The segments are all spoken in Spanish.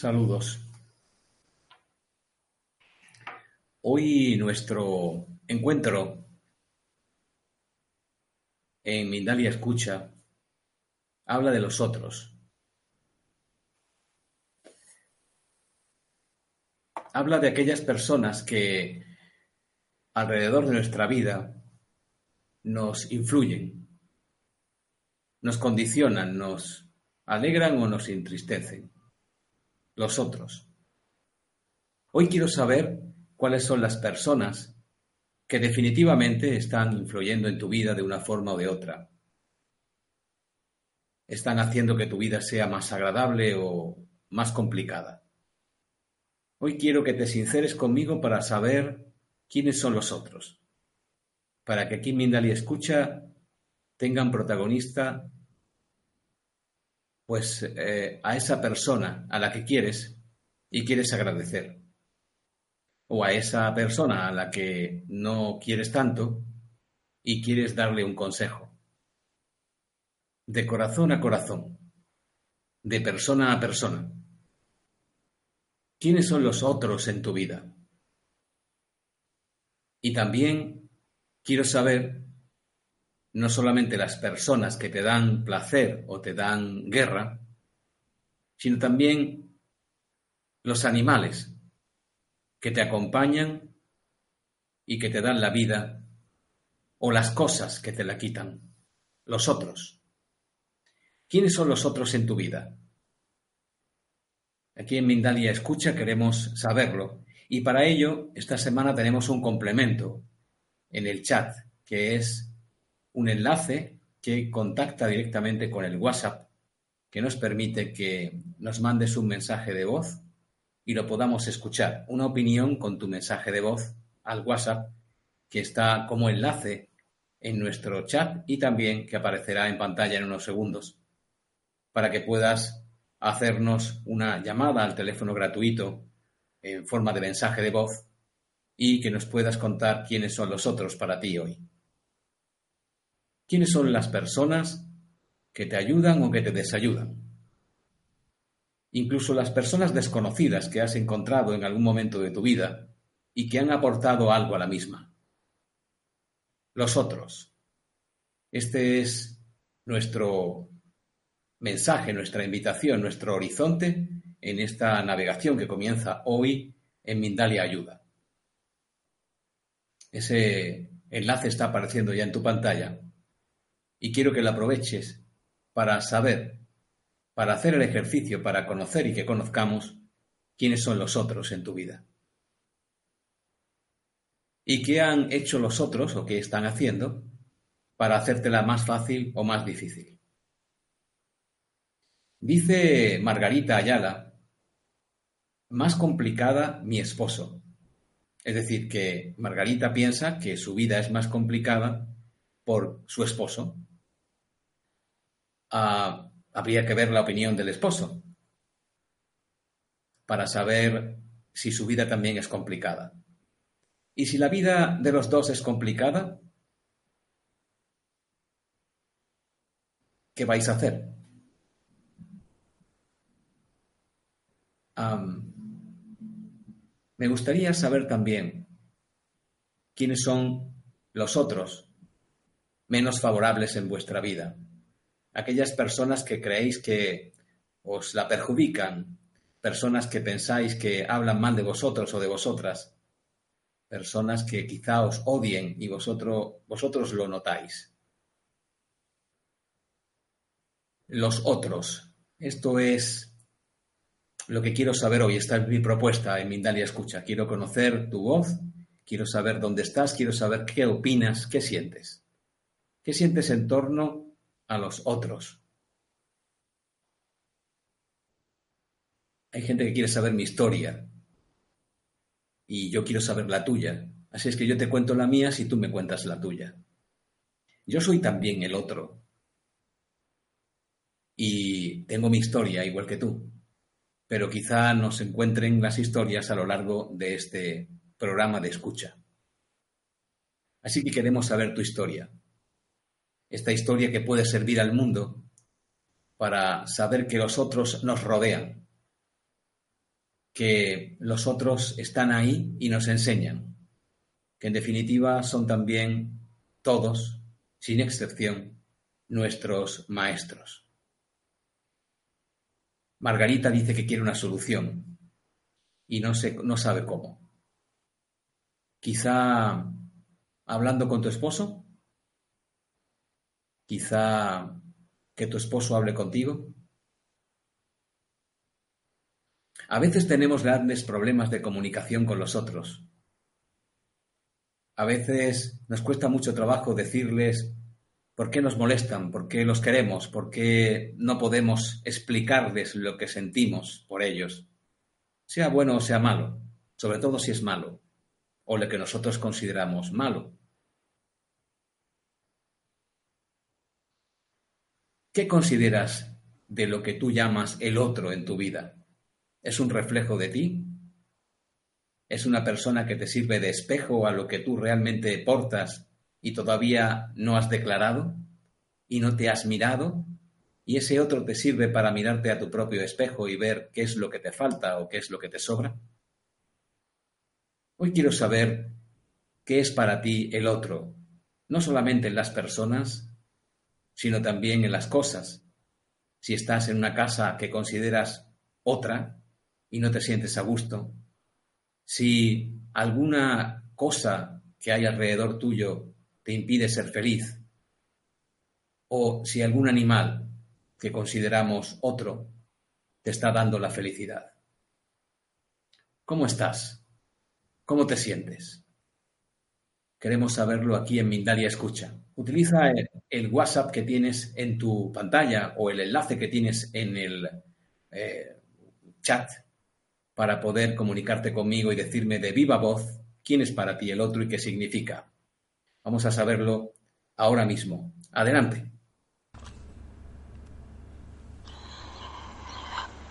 Saludos. Hoy nuestro encuentro en Mindalia Escucha habla de los otros. Habla de aquellas personas que alrededor de nuestra vida nos influyen, nos condicionan, nos alegran o nos entristecen los otros. Hoy quiero saber cuáles son las personas que definitivamente están influyendo en tu vida de una forma o de otra. Están haciendo que tu vida sea más agradable o más complicada. Hoy quiero que te sinceres conmigo para saber quiénes son los otros. Para que aquí Mindali Escucha tengan protagonista pues eh, a esa persona a la que quieres y quieres agradecer. O a esa persona a la que no quieres tanto y quieres darle un consejo. De corazón a corazón. De persona a persona. ¿Quiénes son los otros en tu vida? Y también quiero saber no solamente las personas que te dan placer o te dan guerra, sino también los animales que te acompañan y que te dan la vida, o las cosas que te la quitan, los otros. ¿Quiénes son los otros en tu vida? Aquí en Mindalia Escucha queremos saberlo y para ello esta semana tenemos un complemento en el chat que es un enlace que contacta directamente con el WhatsApp, que nos permite que nos mandes un mensaje de voz y lo podamos escuchar. Una opinión con tu mensaje de voz al WhatsApp, que está como enlace en nuestro chat y también que aparecerá en pantalla en unos segundos, para que puedas hacernos una llamada al teléfono gratuito en forma de mensaje de voz y que nos puedas contar quiénes son los otros para ti hoy. ¿Quiénes son las personas que te ayudan o que te desayudan? Incluso las personas desconocidas que has encontrado en algún momento de tu vida y que han aportado algo a la misma. Los otros. Este es nuestro mensaje, nuestra invitación, nuestro horizonte en esta navegación que comienza hoy en Mindalia Ayuda. Ese enlace está apareciendo ya en tu pantalla y quiero que la aproveches para saber, para hacer el ejercicio, para conocer y que conozcamos quiénes son los otros en tu vida. ¿Y qué han hecho los otros o qué están haciendo para hacértela más fácil o más difícil? Dice Margarita Ayala, más complicada mi esposo. Es decir, que Margarita piensa que su vida es más complicada por su esposo, Ah, habría que ver la opinión del esposo para saber si su vida también es complicada. Y si la vida de los dos es complicada, ¿qué vais a hacer? me gustaría saber también quiénes son los otros menos favorables en vuestra vida aquellas personas que creéis que os la perjudican, personas que pensáis que hablan mal de vosotros o de vosotras, personas que quizá os odien y vosotros, vosotros lo notáis. Los otros. Esto es lo que quiero saber hoy. Esta es mi propuesta en Mindalia Escucha. Quiero conocer tu voz, quiero saber dónde estás, quiero saber qué opinas, qué sientes. ¿Qué sientes en torno a los otros? Hay gente que quiere saber mi historia, y yo quiero saber la tuya. Así es que yo te cuento la mía si tú me cuentas la tuya. Yo soy también el otro. Y tengo mi historia igual que tú. Pero quizá nos encuentren las historias a lo largo de este programa de escucha. Así que queremos saber tu historia. Esta historia que puede servir al mundo para saber que los otros nos rodean, que los otros están ahí y nos enseñan, que en definitiva son también todos, sin excepción, nuestros maestros. Margarita dice que quiere una solución y no, no sabe cómo. Quizá hablando con tu esposo, quizá que tu esposo hable contigo, A veces tenemos grandes problemas de comunicación con los otros. A veces nos cuesta mucho trabajo decirles por qué nos molestan, por qué los queremos, por qué no podemos explicarles lo que sentimos por ellos, sea bueno o sea malo, sobre todo si es malo, o lo que nosotros consideramos malo. ¿Qué consideras de lo que tú llamas el otro en tu vida? ¿Es un reflejo de ti? ¿Es una persona que te sirve de espejo a lo que tú realmente portas y todavía no has declarado? ¿Y no te has mirado? ¿Y ese otro te sirve para mirarte a tu propio espejo y ver qué es lo que te falta o qué es lo que te sobra? Hoy quiero saber qué es para ti el otro, no solamente en las personas, sino también en las cosas. Si estás en una casa que consideras otra, y no te sientes a gusto, si alguna cosa que hay alrededor tuyo te impide ser feliz, o si algún animal que consideramos otro te está dando la felicidad. ¿Cómo estás? ¿Cómo te sientes? Queremos saberlo aquí en Mindalia Escucha. Utiliza el, WhatsApp que tienes en tu pantalla o el enlace que tienes en el eh, chat para poder comunicarte conmigo y decirme de viva voz quién es para ti el otro y qué significa. Vamos a saberlo ahora mismo. Adelante.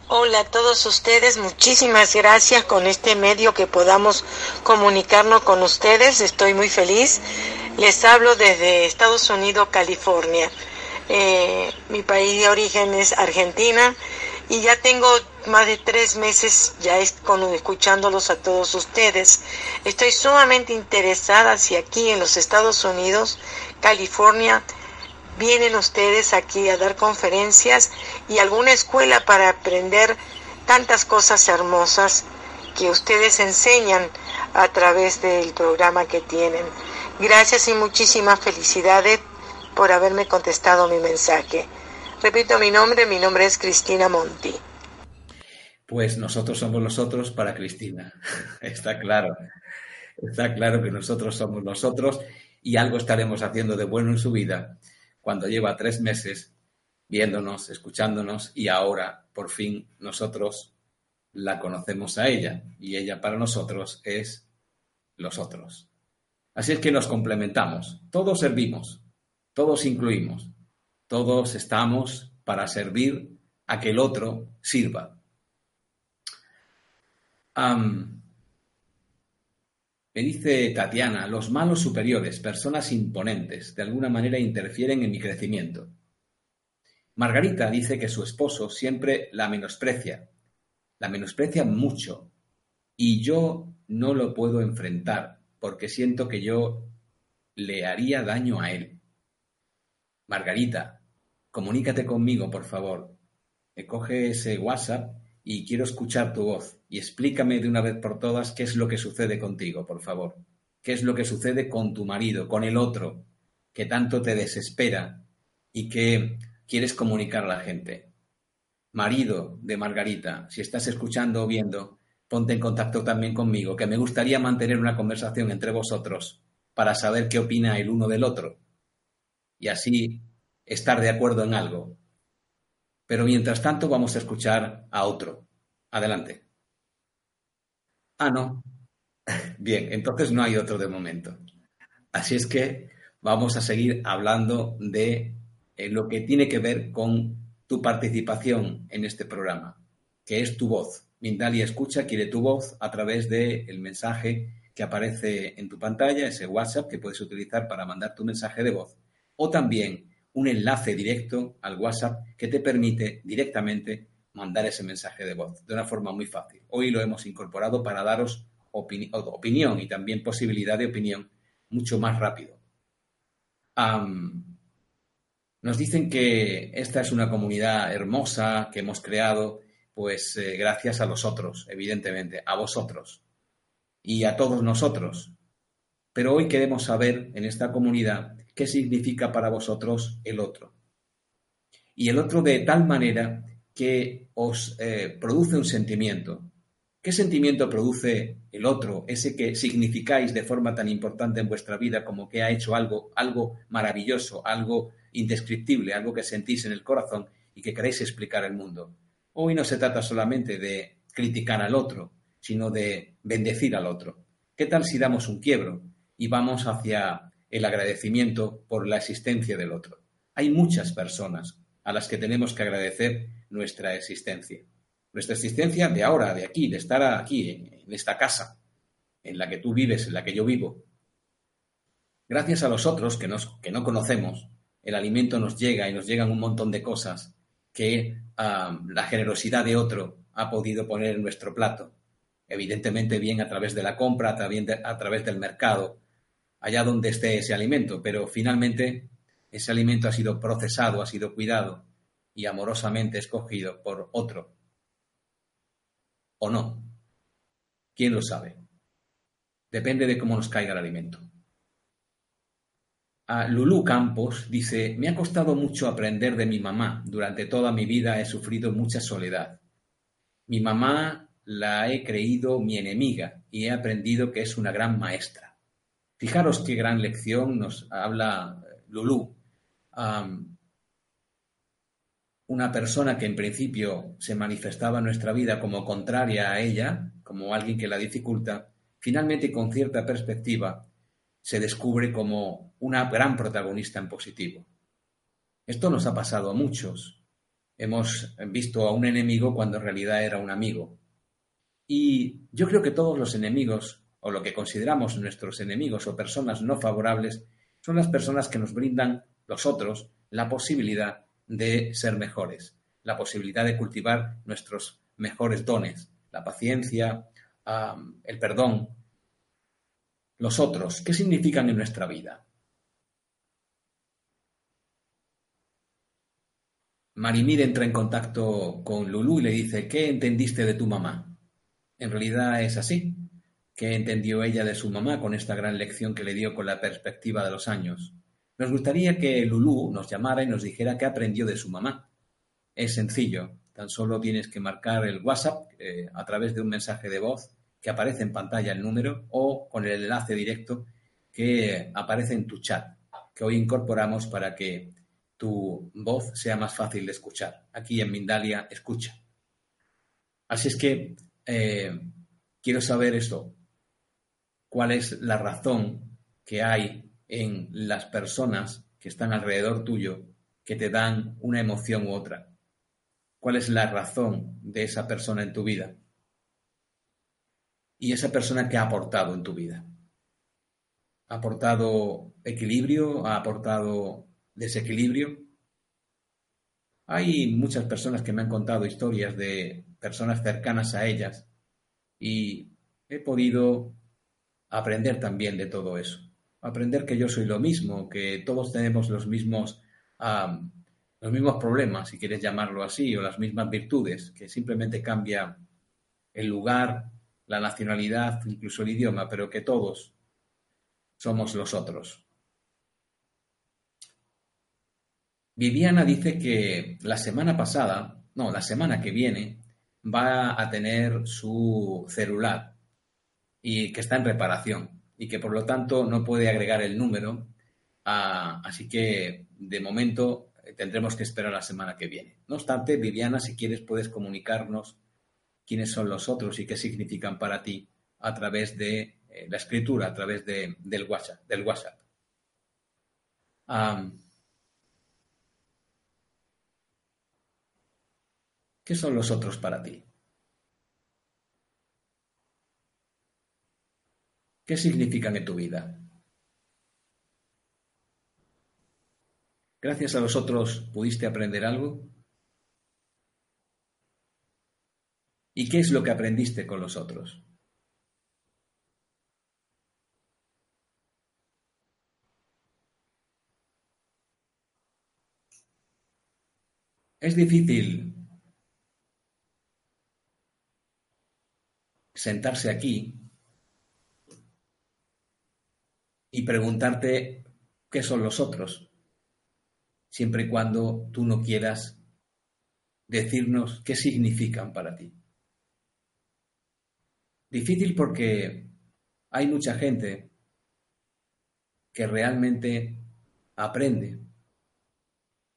Hola a todos ustedes, muchísimas gracias con este medio que podamos comunicarnos con ustedes. Estoy muy feliz. Les hablo desde Estados Unidos, California. Eh, mi país de origen es Argentina y ya tengo más de tres meses ya escuchándolos a todos ustedes. Estoy sumamente interesada si aquí en los Estados Unidos, California, vienen ustedes aquí a dar conferencias y alguna escuela para aprender tantas cosas hermosas que ustedes enseñan a través del programa que tienen. Gracias y muchísimas felicidades por haberme contestado mi mensaje. Repito mi nombre, mi nombre es Cristina Monti. Pues nosotros somos nosotros para Cristina. Está claro. Está claro que nosotros somos nosotros y algo estaremos haciendo de bueno en su vida cuando lleva tres meses viéndonos, escuchándonos y ahora por fin nosotros la conocemos a ella y ella para nosotros es los otros. Así es que nos complementamos, todos servimos, todos incluimos. Todos estamos para servir a que el otro sirva. me dice Tatiana, los malos superiores, personas imponentes, de alguna manera interfieren en mi crecimiento. Margarita dice que su esposo siempre la menosprecia, la menosprecia mucho, y yo no lo puedo enfrentar porque siento que yo le haría daño a él. Margarita, comunícate conmigo, por favor. Me coge ese WhatsApp y quiero escuchar tu voz y explícame de una vez por todas qué es lo que sucede contigo, por favor. qué es lo que sucede con tu marido, con el otro, que tanto te desespera y que quieres comunicar a la gente. Marido de Margarita, si estás escuchando o viendo, ponte en contacto también conmigo, que me gustaría mantener una conversación entre vosotros para saber qué opina el uno del otro y así estar de acuerdo en algo. Pero mientras tanto vamos a escuchar a otro. Adelante. Ah, no. Bien, entonces no hay otro de momento. Así es que vamos a seguir hablando de eh, lo que tiene que ver con tu participación en este programa, que es tu voz. Mindalia Escucha quiere tu voz a través del mensaje que aparece en tu pantalla, ese WhatsApp que puedes utilizar para mandar tu mensaje de voz, o también un enlace directo al WhatsApp que te permite directamente mandar ese mensaje de voz de una forma muy fácil. Hoy lo hemos incorporado para daros opinión y también posibilidad de opinión mucho más rápido. nos dicen que esta es una comunidad hermosa que hemos creado, pues eh, gracias a los otros, evidentemente, a vosotros y a todos nosotros. Pero hoy queremos saber en esta comunidad qué significa para vosotros el otro. Y el otro de tal manera que os eh, produce un sentimiento. ¿Qué sentimiento produce el otro, ese que significáis de forma tan importante en vuestra vida como que ha hecho algo, algo maravilloso, algo indescriptible, algo que sentís en el corazón y que queréis explicar al mundo? Hoy no se trata solamente de criticar al otro, sino de bendecir al otro. ¿Qué tal si damos un quiebro y vamos hacia el agradecimiento por la existencia del otro? Hay muchas personas a las que tenemos que agradecer nuestra existencia. Nuestra existencia de ahora, de aquí, de estar aquí, en esta casa, en la que tú vives, en la que yo vivo. Gracias a los otros que, nos, que no conocemos, el alimento nos llega y nos llegan un montón de cosas que la generosidad de otro ha podido poner en nuestro plato. Evidentemente bien a través de la compra, a través del mercado, allá donde esté ese alimento, pero finalmente ese alimento ha sido procesado, ha sido cuidado y amorosamente escogido por otro. ¿O no? ¿Quién lo sabe? Depende de cómo nos caiga el alimento. A Lulú Campos dice, me ha costado mucho aprender de mi mamá. Durante toda mi vida he sufrido mucha soledad. Mi mamá la he creído mi enemiga y he aprendido que es una gran maestra. Fijaros qué gran lección nos habla Lulú una persona que en principio se manifestaba en nuestra vida como contraria a ella, como alguien que la dificulta, finalmente con cierta perspectiva se descubre como una gran protagonista en positivo. Esto nos ha pasado a muchos. Hemos visto a un enemigo cuando en realidad era un amigo. Y yo creo que todos los enemigos, o lo que consideramos nuestros enemigos o personas no favorables, son las personas que nos brindan los otros la posibilidad de ser mejores, la posibilidad de cultivar nuestros mejores dones, la paciencia, el perdón. Los otros, ¿qué significan en nuestra vida? Marimir entra en contacto con Lulú y le dice, ¿qué entendiste de tu mamá? En realidad es así. ¿Qué entendió ella de su mamá con esta gran lección que le dio con la perspectiva de los años? Nos gustaría que Lulú nos llamara y nos dijera qué aprendió de su mamá. Es sencillo, tan solo tienes que marcar el WhatsApp eh, a través de un mensaje de voz que aparece en pantalla el número o con el enlace directo que aparece en tu chat, que hoy incorporamos para que tu voz sea más fácil de escuchar. Aquí en Mindalia escucha. Así es que eh, quiero saber esto. ¿Cuál es la razón que hay en las personas que están alrededor tuyo que te dan una emoción u otra. ¿Cuál es la razón de esa persona en tu vida? Y esa persona que ha aportado en tu vida. ¿Ha aportado equilibrio? ¿Ha aportado desequilibrio? Hay muchas personas que me han contado historias de personas cercanas a ellas y he podido aprender también de todo eso aprender que yo soy lo mismo, que todos tenemos los mismos, los mismos problemas, si quieres llamarlo así, o las mismas virtudes, que simplemente cambia el lugar, la nacionalidad, incluso el idioma, pero que todos somos los otros. Viviana dice que la semana pasada, no, la semana que viene, va a tener su celular y que está en reparación y que por lo tanto no puede agregar el número. así que de momento tendremos que esperar la semana que viene. No obstante, Viviana, si quieres, puedes comunicarnos quiénes son los otros y qué significan para ti a través de eh, la escritura, a través de, del WhatsApp. Del WhatsApp. ¿Qué son los otros para ti? ¿Qué significan en tu vida? ¿Gracias a los otros pudiste aprender algo? ¿Y qué es lo que aprendiste con los otros? Es difícil sentarse aquí y preguntarte qué son los otros, siempre y cuando tú no quieras decirnos qué significan para ti. Difícil porque hay mucha gente que realmente aprende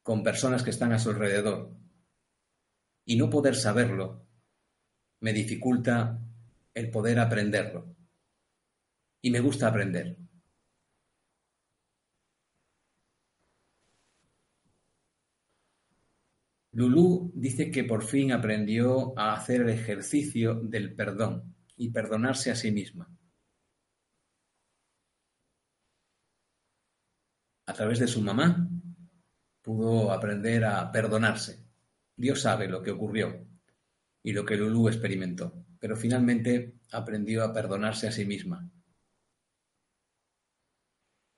con personas que están a su alrededor y no poder saberlo me dificulta el poder aprenderlo. Y me gusta aprender. Lulú dice que por fin aprendió a hacer el ejercicio del perdón y perdonarse a sí misma. A través de su mamá pudo aprender a perdonarse. Dios sabe lo que ocurrió y lo que Lulú experimentó pero finalmente aprendió a perdonarse a sí misma.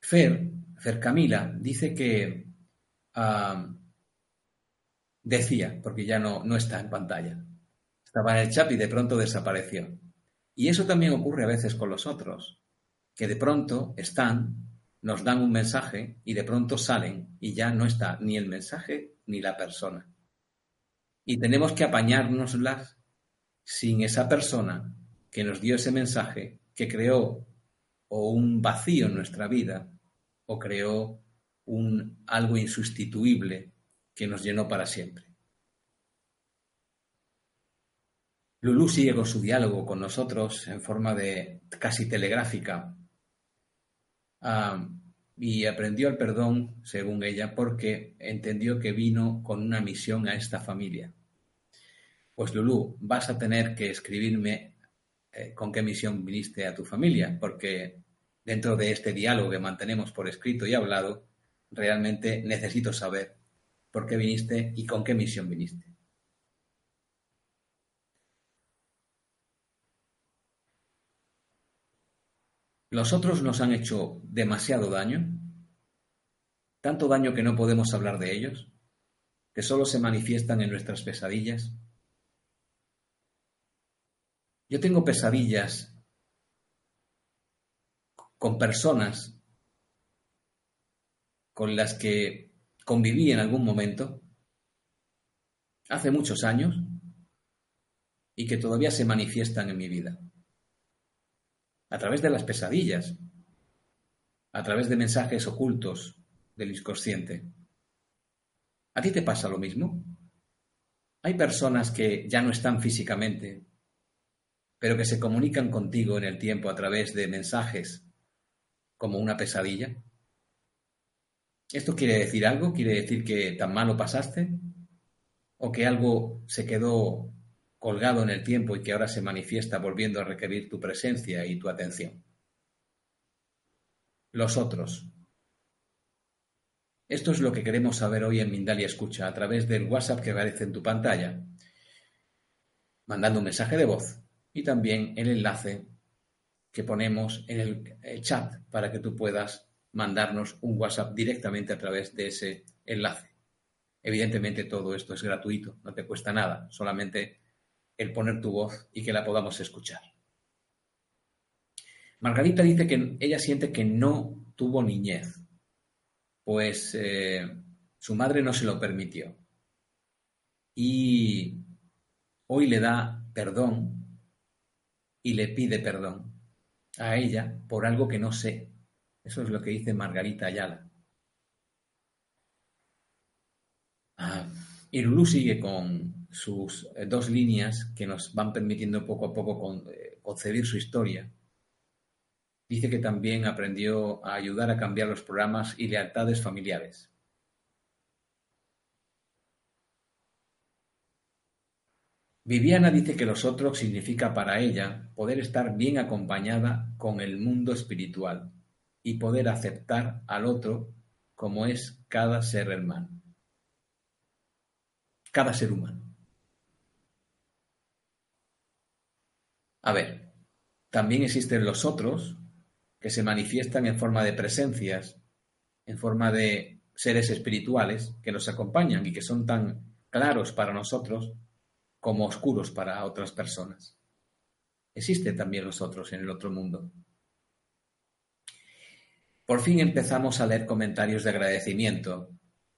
Fer, Fer Camila, dice que decía, porque ya no, no está en pantalla, estaba en el chat y de pronto desapareció. Y eso también ocurre a veces con los otros, que de pronto están, nos dan un mensaje y de pronto salen y ya no está ni el mensaje ni la persona. Y tenemos que apañárnoslas sin esa persona que nos dio ese mensaje, que creó o un vacío en nuestra vida o creó un algo insustituible que nos llenó para siempre. Lulú sigue con su diálogo con nosotros en forma de casi telegráfica y aprendió el perdón, según ella, porque entendió que vino con una misión a esta familia. Pues Lulú, vas a tener que escribirme eh, con qué misión viniste a tu familia, porque dentro de este diálogo que mantenemos por escrito y hablado, realmente necesito saber por qué viniste y con qué misión viniste. Los otros nos han hecho demasiado daño, tanto daño que no podemos hablar de ellos, que solo se manifiestan en nuestras pesadillas. Yo tengo pesadillas con personas con las que conviví en algún momento, hace muchos años, y que todavía se manifiestan en mi vida. A través de las pesadillas, a través de mensajes ocultos del inconsciente. ¿A ti te pasa lo mismo? Hay personas que ya no están físicamente, pero que se comunican contigo en el tiempo a través de mensajes como una pesadilla? ¿Esto quiere decir algo? ¿Quiere decir que tan malo pasaste? ¿O que algo se quedó colgado en el tiempo y que ahora se manifiesta volviendo a requerir tu presencia y tu atención? Los otros. Esto es lo que queremos saber hoy en Mindalia Escucha a través del WhatsApp que aparece en tu pantalla, mandando un mensaje de voz y también el enlace que ponemos en el, chat para que tú puedas mandarnos un WhatsApp directamente a través de ese enlace. Evidentemente todo esto es gratuito, no te cuesta nada, solamente el poner tu voz y que la podamos escuchar. Margarita dice que ella siente que no tuvo niñez, pues eh, su madre no se lo permitió. Y hoy le da perdón y le pide perdón a ella por algo que no sé. Eso es lo que dice Margarita Ayala. Ah, Lulu sigue con sus eh, dos líneas que nos van permitiendo poco a poco eh, concebir su historia. Dice que también aprendió a ayudar a cambiar los programas y lealtades familiares. Viviana dice que los otros significa para ella poder estar bien acompañada con el mundo espiritual y poder aceptar al otro como es cada ser hermano, cada ser humano. A ver, también existen los otros que se manifiestan en forma de presencias, en forma de seres espirituales que nos acompañan y que son tan claros para nosotros como oscuros para otras personas. Existen también los otros en el otro mundo. Por fin empezamos a leer comentarios de agradecimiento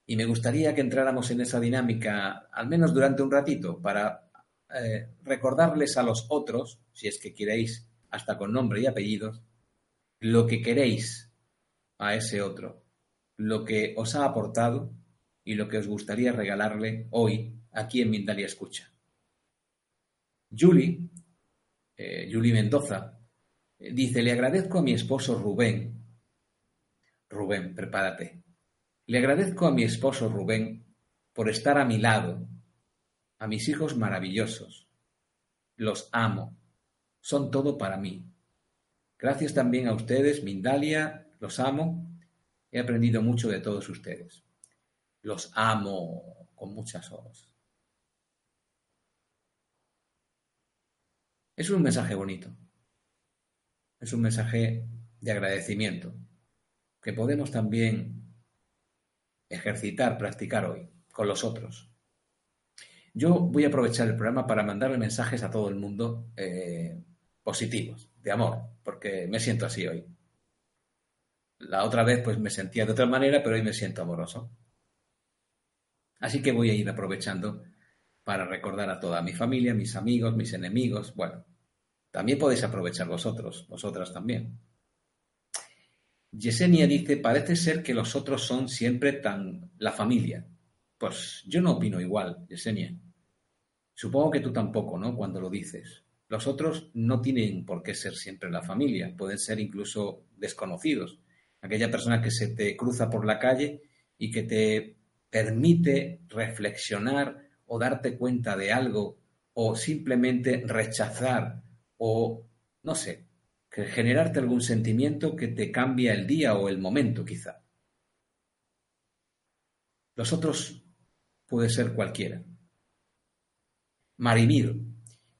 y me gustaría que entráramos en esa dinámica, al menos durante un ratito, para eh, recordarles a los otros, si es que queréis, hasta con nombre y apellidos, lo que queréis a ese otro, lo que os ha aportado y lo que os gustaría regalarle hoy aquí en Mindalia Escucha. Julie, eh, Julie Mendoza, eh, dice, le agradezco a mi esposo Rubén. Rubén, prepárate. Le agradezco a mi esposo Rubén por estar a mi lado, a mis hijos maravillosos. Los amo. Son todo para mí. Gracias también a ustedes, Mindalia, los amo. He aprendido mucho de todos ustedes. Los amo con muchas ojos. Es un mensaje bonito. Es un mensaje de agradecimiento que podemos también ejercitar, practicar hoy con los otros. Yo voy a aprovechar el programa para mandarle mensajes a todo el mundo eh, positivos, de amor, porque me siento así hoy. La otra vez pues me sentía de otra manera, pero hoy me siento amoroso. Así que voy a ir aprovechando para recordar a toda mi familia, mis amigos, mis enemigos. Bueno, también podéis aprovechar vosotros, vosotras también. Yesenia dice, parece ser que los otros son siempre tan la familia. Pues yo no opino igual, Yesenia. Supongo que tú tampoco, ¿no? Cuando lo dices. Los otros no tienen por qué ser siempre la familia, pueden ser incluso desconocidos. Aquella persona que se te cruza por la calle y que te permite reflexionar o darte cuenta de algo o simplemente rechazar o, no sé, generarte algún sentimiento que te cambia el día o el momento quizá. Los otros puede ser cualquiera. Marimir,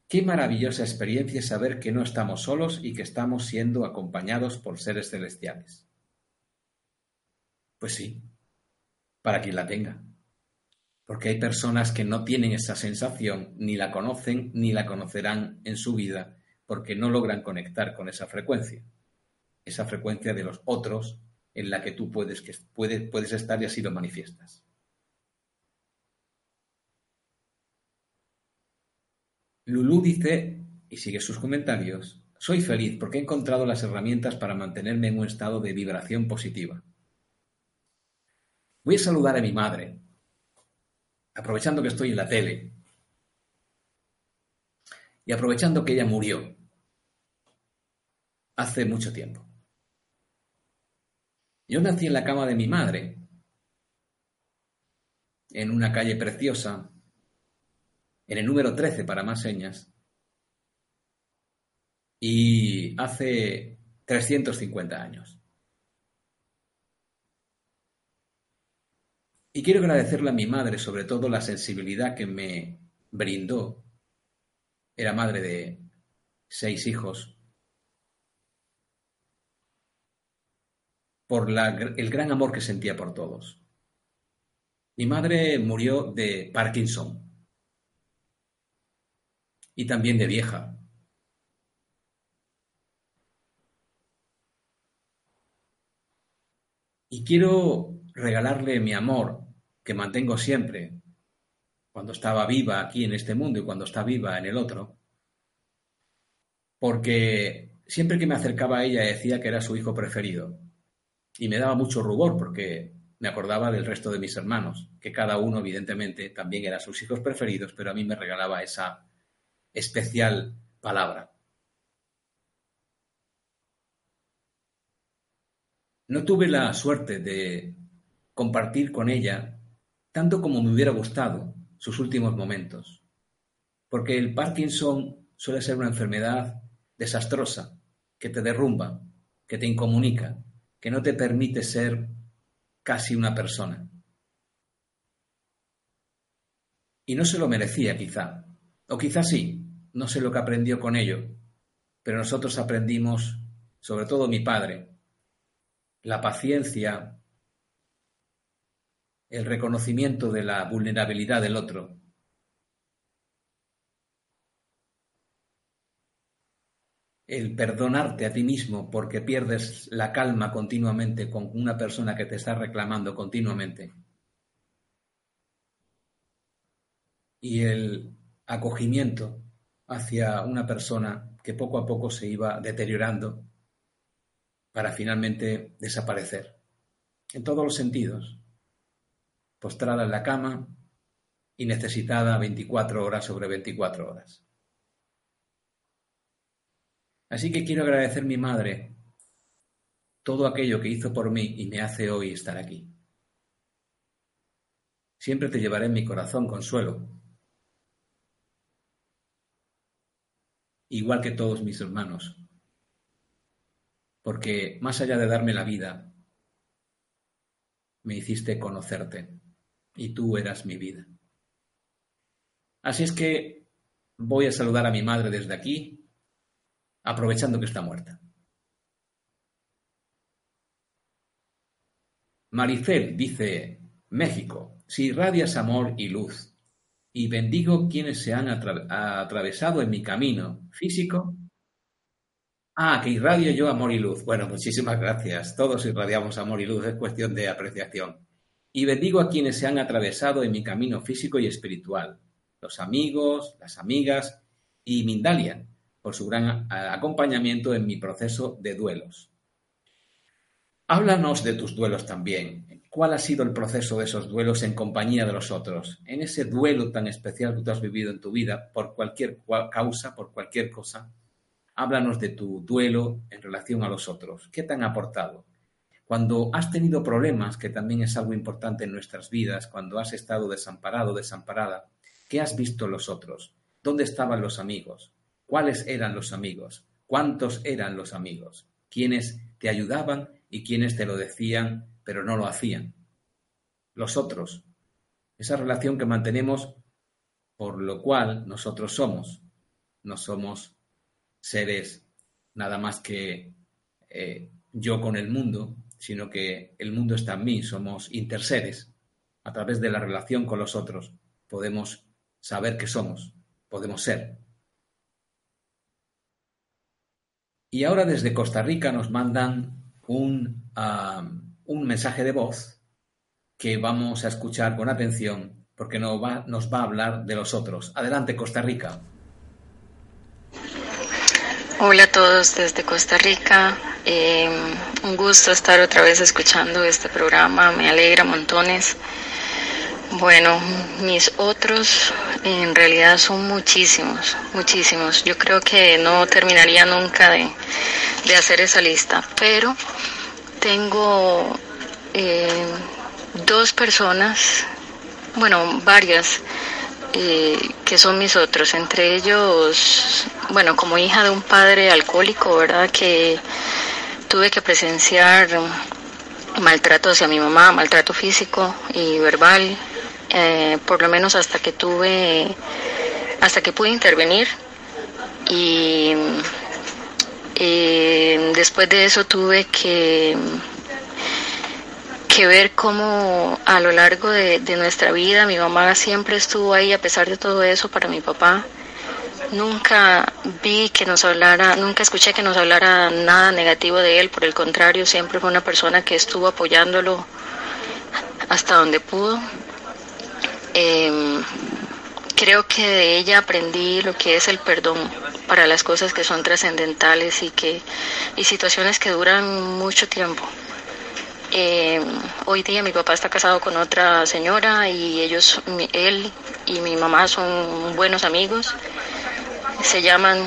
qué maravillosa experiencia saber que no estamos solos y que estamos siendo acompañados por seres celestiales. Pues sí, para quien la tenga. Porque hay personas que no tienen esa sensación, ni la conocen, ni la conocerán en su vida, porque no logran conectar con esa frecuencia. Esa frecuencia de los otros en la que tú puedes, que puedes estar y así lo manifiestas. Lulú dice, y sigue sus comentarios, soy feliz porque he encontrado las herramientas para mantenerme en un estado de vibración positiva. Voy a saludar a mi madre, aprovechando que estoy en la tele y aprovechando que ella murió hace mucho tiempo. Yo nací en la cama de mi madre, en una calle preciosa, en el número 13 para más señas, y hace 350 años. Y quiero agradecerle a mi madre sobre todo la sensibilidad que me brindó. Era madre de seis hijos. Por el gran amor que sentía por todos. Mi madre murió de Parkinson y también de vieja. Y quiero regalarle mi amor, que mantengo siempre, cuando estaba viva aquí en este mundo y cuando está viva en el otro, porque siempre que me acercaba a ella decía que era su hijo preferido. Y me daba mucho rubor porque me acordaba del resto de mis hermanos, que cada uno evidentemente también era sus hijos preferidos, pero a mí me regalaba esa especial palabra. No tuve la suerte de compartir con ella tanto como me hubiera gustado sus últimos momentos, porque el Parkinson suele ser una enfermedad desastrosa, que te derrumba, que te incomunica, que no te permite ser casi una persona. Y no se lo merecía quizá, o quizá sí, no sé lo que aprendió con ello, pero nosotros aprendimos, sobre todo mi padre, la paciencia, el reconocimiento de la vulnerabilidad del otro. El perdonarte a ti mismo porque pierdes la calma continuamente con una persona que te está reclamando continuamente. Y el acogimiento hacia una persona que poco a poco se iba deteriorando para finalmente desaparecer. En todos los sentidos. Postrada en la cama y necesitada 24 horas sobre 24 horas. Así que quiero agradecer a mi madre todo aquello que hizo por mí y me hace hoy estar aquí. Siempre te llevaré en mi corazón consuelo, igual que todos mis hermanos, porque más allá de darme la vida, me hiciste conocerte y tú eras mi vida. Así es que voy a saludar a mi madre desde aquí, aprovechando que está muerta. Maricel dice, México, si irradias amor y luz, y bendigo quienes se han atravesado en mi camino físico Ah, que irradio yo amor y luz. Bueno, muchísimas gracias. Todos irradiamos amor y luz, es cuestión de apreciación. Y bendigo a quienes se han atravesado en mi camino físico y espiritual, los amigos, las amigas y Mindalia, por su gran acompañamiento en mi proceso de duelos. Háblanos de tus duelos también. ¿Cuál ha sido el proceso de esos duelos en compañía de los otros? En ese duelo tan especial que tú has vivido en tu vida, por cualquier causa, por cualquier cosa, Háblanos de tu duelo en relación a los otros. ¿Qué te han aportado? Cuando has tenido problemas, que también es algo importante en nuestras vidas, cuando has estado desamparado, desamparada, ¿qué has visto los otros? ¿Dónde estaban los amigos? ¿Cuáles eran los amigos? ¿Cuántos eran los amigos? ¿Quiénes te ayudaban y quiénes te lo decían pero no lo hacían? Los otros. Esa relación que mantenemos por lo cual nosotros somos. No somos seres nada más que eh, yo con el mundo, sino que el mundo está en mí, somos interseres. A través de la relación con los otros podemos saber qué somos, podemos ser. Y ahora desde Costa Rica nos mandan un, un mensaje de voz que vamos a escuchar con atención porque nos va, nos va a hablar de los otros. Adelante, Costa Rica. Hola a todos desde Costa Rica. Eh, un gusto estar otra vez escuchando este programa. Me alegra montones. Bueno, mis otros en realidad son muchísimos, muchísimos. Yo creo que no terminaría nunca de, hacer esa lista, pero tengo eh, dos personas, bueno, varias eh, que son mis otros, entre ellos, bueno, como hija de un padre alcohólico, ¿verdad? Que tuve que presenciar maltrato hacia mi mamá, maltrato físico y verbal, eh, por lo menos hasta que tuve, hasta que pude intervenir y eh, después de eso tuve que que ver cómo a lo largo de, nuestra vida mi mamá siempre estuvo ahí a pesar de todo eso para mi papá. Nunca vi que nos hablara, nunca escuché que nos hablara nada negativo de él, por el contrario, siempre fue una persona que estuvo apoyándolo hasta donde pudo. Em, creo que de ella aprendí lo que es el perdón para las cosas que son trascendentales y que y situaciones que duran mucho tiempo. Em, hoy día mi papá está casado con otra señora y ellos, él y mi mamá son buenos amigos, se llaman,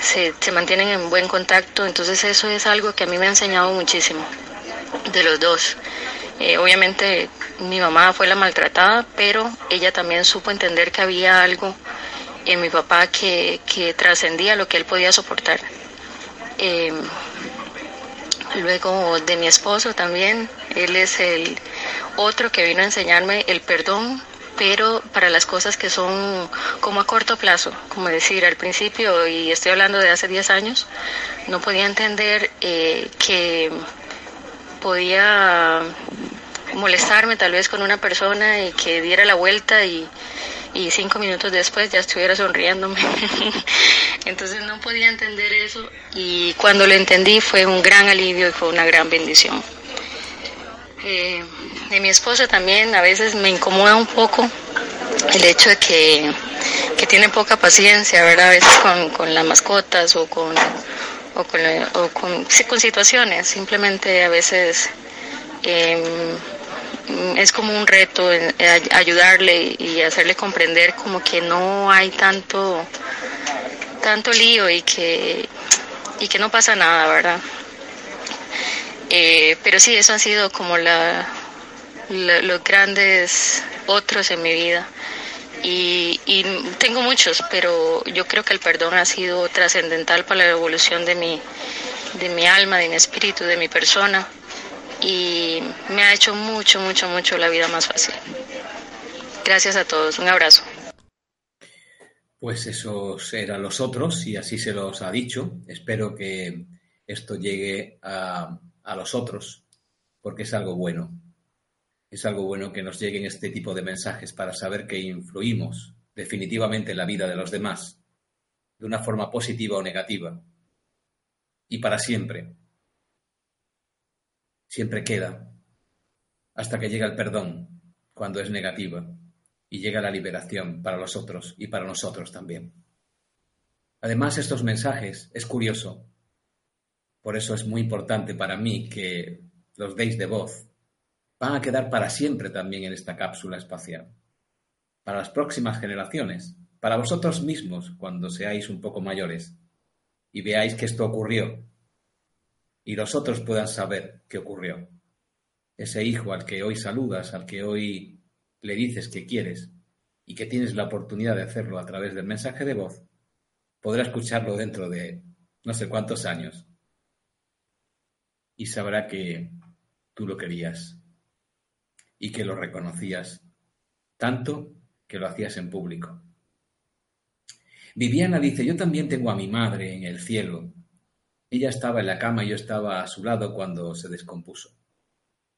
se, se mantienen en buen contacto, entonces eso es algo que a mí me ha enseñado muchísimo de los dos. Eh, obviamente mi mamá fue la maltratada, pero ella también supo entender que había algo en mi papá que, que trascendía lo que él podía soportar. Eh, luego de mi esposo también, él es el otro que vino a enseñarme el perdón, pero para las cosas que son como a corto plazo, como decir, al principio, y estoy hablando de hace 10 años, no podía entender eh, que podía molestarme tal vez con una persona y que diera la vuelta y, y cinco minutos después ya estuviera sonriéndome. Entonces no podía entender eso y cuando lo entendí fue un gran alivio y fue una gran bendición. Eh, de mi esposa también a veces me incomoda un poco el hecho de que, que tiene poca paciencia, ¿verdad? A veces con, con las mascotas o con, o con, o con, sí, con situaciones. Simplemente a veces eh, es como un reto ayudarle y hacerle comprender como que no hay tanto tanto lío y que y que no pasa nada verdad eh, pero sí eso han sido como la, los grandes otros en mi vida. Y, y, tengo muchos pero yo creo que el perdón ha sido trascendental para la evolución de mi de mi alma de mi espíritu de mi persona y me ha hecho mucho, mucho, mucho la vida más fácil. Gracias a todos, un abrazo. Pues esos eran los otros y así se los ha dicho. Espero que esto llegue a, a los otros porque es algo bueno. Es algo bueno que nos lleguen este tipo de mensajes para saber que influimos definitivamente en la vida de los demás, de una forma positiva o negativa, y para siempre siempre queda, hasta que llega el perdón, cuando es negativa, y llega la liberación para los otros y para nosotros también. Además, estos mensajes, es curioso, por eso es muy importante para mí que los deis de voz. Van a quedar para siempre también en esta cápsula espacial, para las próximas generaciones, para vosotros mismos cuando seáis un poco mayores y veáis que esto ocurrió y los otros puedan saber qué ocurrió. Ese hijo al que hoy saludas, al que hoy le dices que quieres y que tienes la oportunidad de hacerlo a través del mensaje de voz, podrá escucharlo dentro de no sé cuántos años y sabrá que tú lo querías y que lo reconocías tanto que lo hacías en público. Viviana dice, yo también tengo a mi madre en el cielo ella estaba en la cama y yo estaba a su lado cuando se descompuso.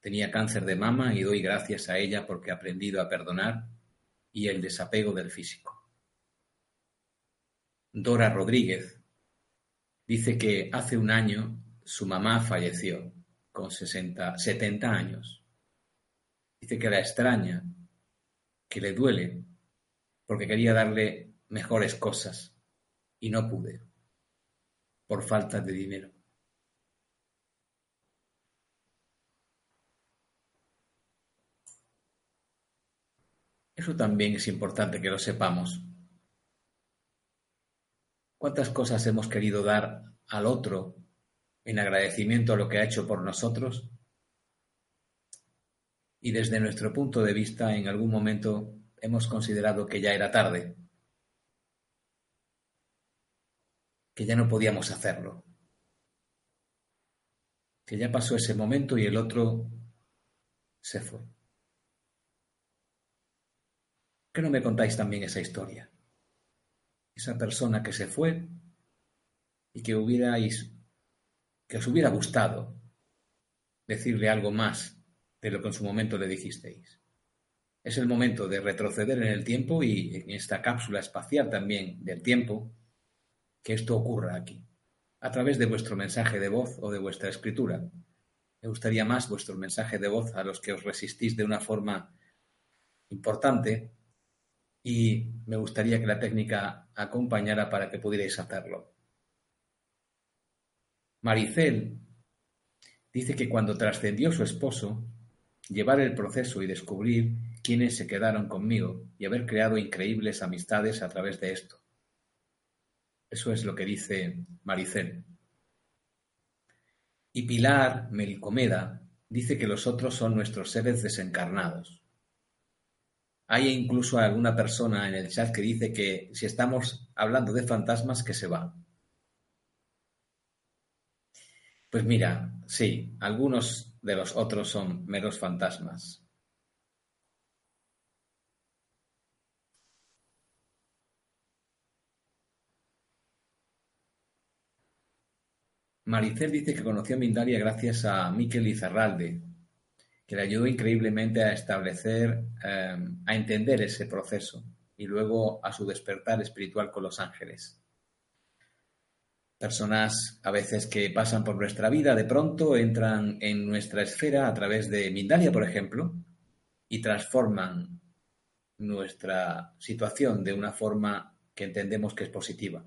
Tenía cáncer de mama y doy gracias a ella porque ha aprendido a perdonar y el desapego del físico. Dora Rodríguez dice que hace un año su mamá falleció con 60, 70 años. Dice que la extraña, que le duele, porque quería darle mejores cosas y no pude por falta de dinero. Eso también es importante que lo sepamos. ¿Cuántas cosas hemos querido dar al otro en agradecimiento a lo que ha hecho por nosotros? Y desde nuestro punto de vista, en algún momento hemos considerado que ya era tarde, que ya no podíamos hacerlo, que ya pasó ese momento y el otro se fue. ¿Qué no me contáis también esa historia? Esa persona que se fue y que hubierais, que os hubiera gustado decirle algo más de lo que en su momento le dijisteis. Es el momento de retroceder en el tiempo y en esta cápsula espacial también del tiempo que esto ocurra aquí, a través de vuestro mensaje de voz o de vuestra escritura. Me gustaría más vuestro mensaje de voz a los que os resistís de una forma importante y me gustaría que la técnica acompañara para que pudierais hacerlo. Maricel dice que cuando trascendió su esposo, llevar el proceso y descubrir quiénes se quedaron conmigo y haber creado increíbles amistades a través de esto. Eso es lo que dice Maricel. Y Pilar Melcomeda dice que los otros son nuestros seres desencarnados. Hay incluso alguna persona en el chat que dice que si estamos hablando de fantasmas, que se va. Pues mira, sí, algunos de los otros son meros fantasmas. Maricel dice que conoció a Mindalia gracias a Miquel Izarralde, que le ayudó increíblemente a establecer, em, a entender ese proceso y luego a su despertar espiritual con los ángeles. Personas a veces que pasan por nuestra vida de pronto entran en nuestra esfera a través de Mindalia, por ejemplo, y transforman nuestra situación de una forma que entendemos que es positiva.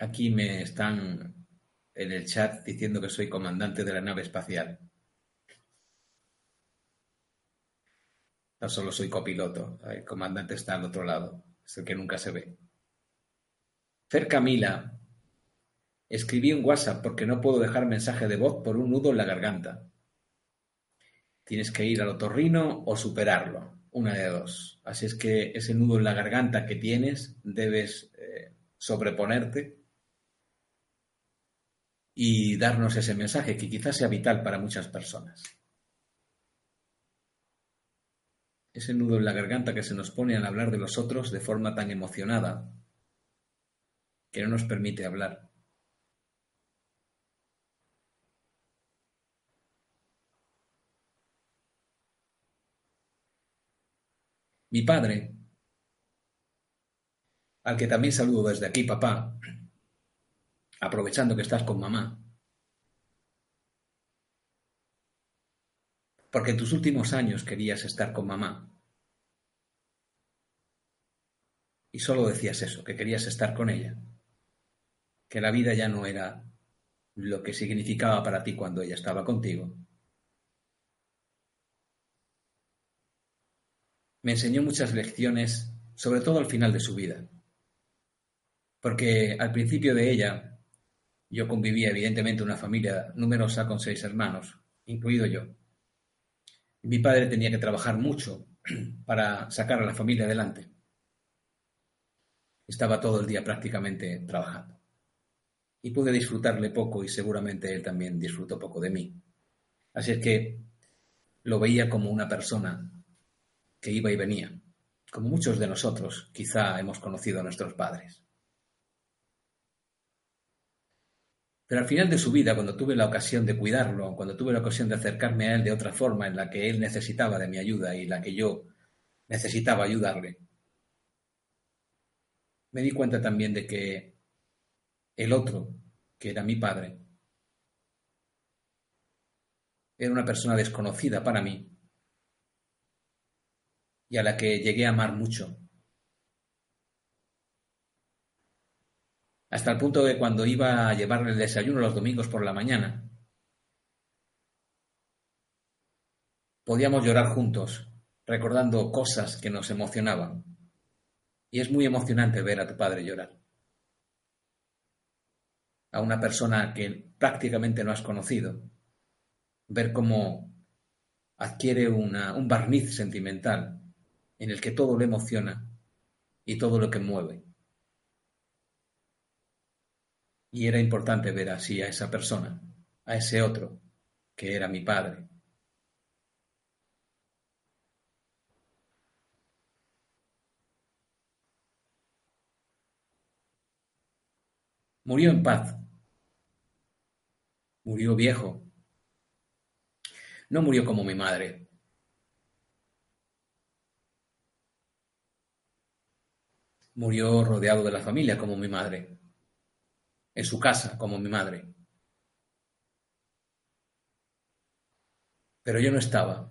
Aquí me están en el chat diciendo que soy comandante de la nave espacial. No solo soy copiloto, el comandante está al otro lado, es el que nunca se ve. Fer Camila, escribí un WhatsApp porque no puedo dejar mensaje de voz por un nudo en la garganta. Tienes que ir al otorrino o superarlo, una de dos. Así es que ese nudo en la garganta que tienes debes eh, sobreponerte y darnos ese mensaje que quizás sea vital para muchas personas. Ese nudo en la garganta que se nos pone al hablar de los otros de forma tan emocionada que no nos permite hablar. Mi padre, al que también saludo desde aquí, papá, aprovechando que estás con mamá. Porque en tus últimos años querías estar con mamá. Y solo decías eso, que querías estar con ella. Que la vida ya no era lo que significaba para ti cuando ella estaba contigo. Me enseñó muchas lecciones, sobre todo al final de su vida. Porque al principio de ella yo convivía evidentemente en una familia numerosa con seis hermanos, incluido yo. Mi padre tenía que trabajar mucho para sacar a la familia adelante. Estaba todo el día prácticamente trabajando. Y pude disfrutarle poco y seguramente él también disfrutó poco de mí. Así es que lo veía como una persona que iba y venía, como muchos de nosotros quizá hemos conocido a nuestros padres. Pero al final de su vida, cuando tuve la ocasión de cuidarlo, cuando tuve la ocasión de acercarme a él de otra forma en la que él necesitaba de mi ayuda y la que yo necesitaba ayudarle, me di cuenta también de que el otro, que era mi padre, era una persona desconocida para mí y a la que llegué a amar mucho hasta el punto de cuando iba a llevarle el desayuno los domingos por la mañana, podíamos llorar juntos, recordando cosas que nos emocionaban. Y es muy emocionante ver a tu padre llorar. A una persona que prácticamente no has conocido. Ver cómo adquiere un barniz sentimental en el que todo le emociona y todo lo que mueve. Y era importante ver así a esa persona, a ese otro, que era mi padre. Murió en paz. Murió viejo. No murió como mi madre. murió rodeado de la familia como mi madre, en su casa como mi madre. Pero yo no estaba.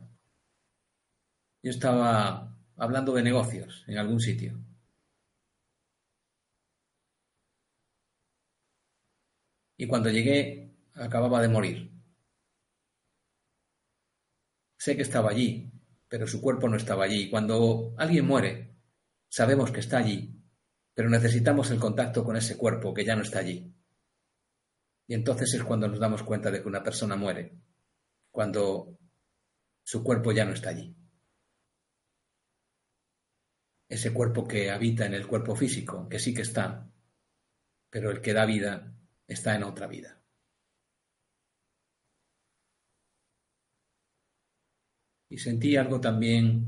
Yo estaba hablando de negocios en algún sitio. Y cuando llegué, acababa de morir. Sé que estaba allí, pero su cuerpo no estaba allí. Cuando alguien muere, sabemos que está allí, pero necesitamos el contacto con ese cuerpo que ya no está allí. Y entonces es cuando nos damos cuenta de que una persona muere, cuando su cuerpo ya no está allí. Ese cuerpo que habita en el cuerpo físico, que sí que está, pero el que da vida está en otra vida. Y sentí algo también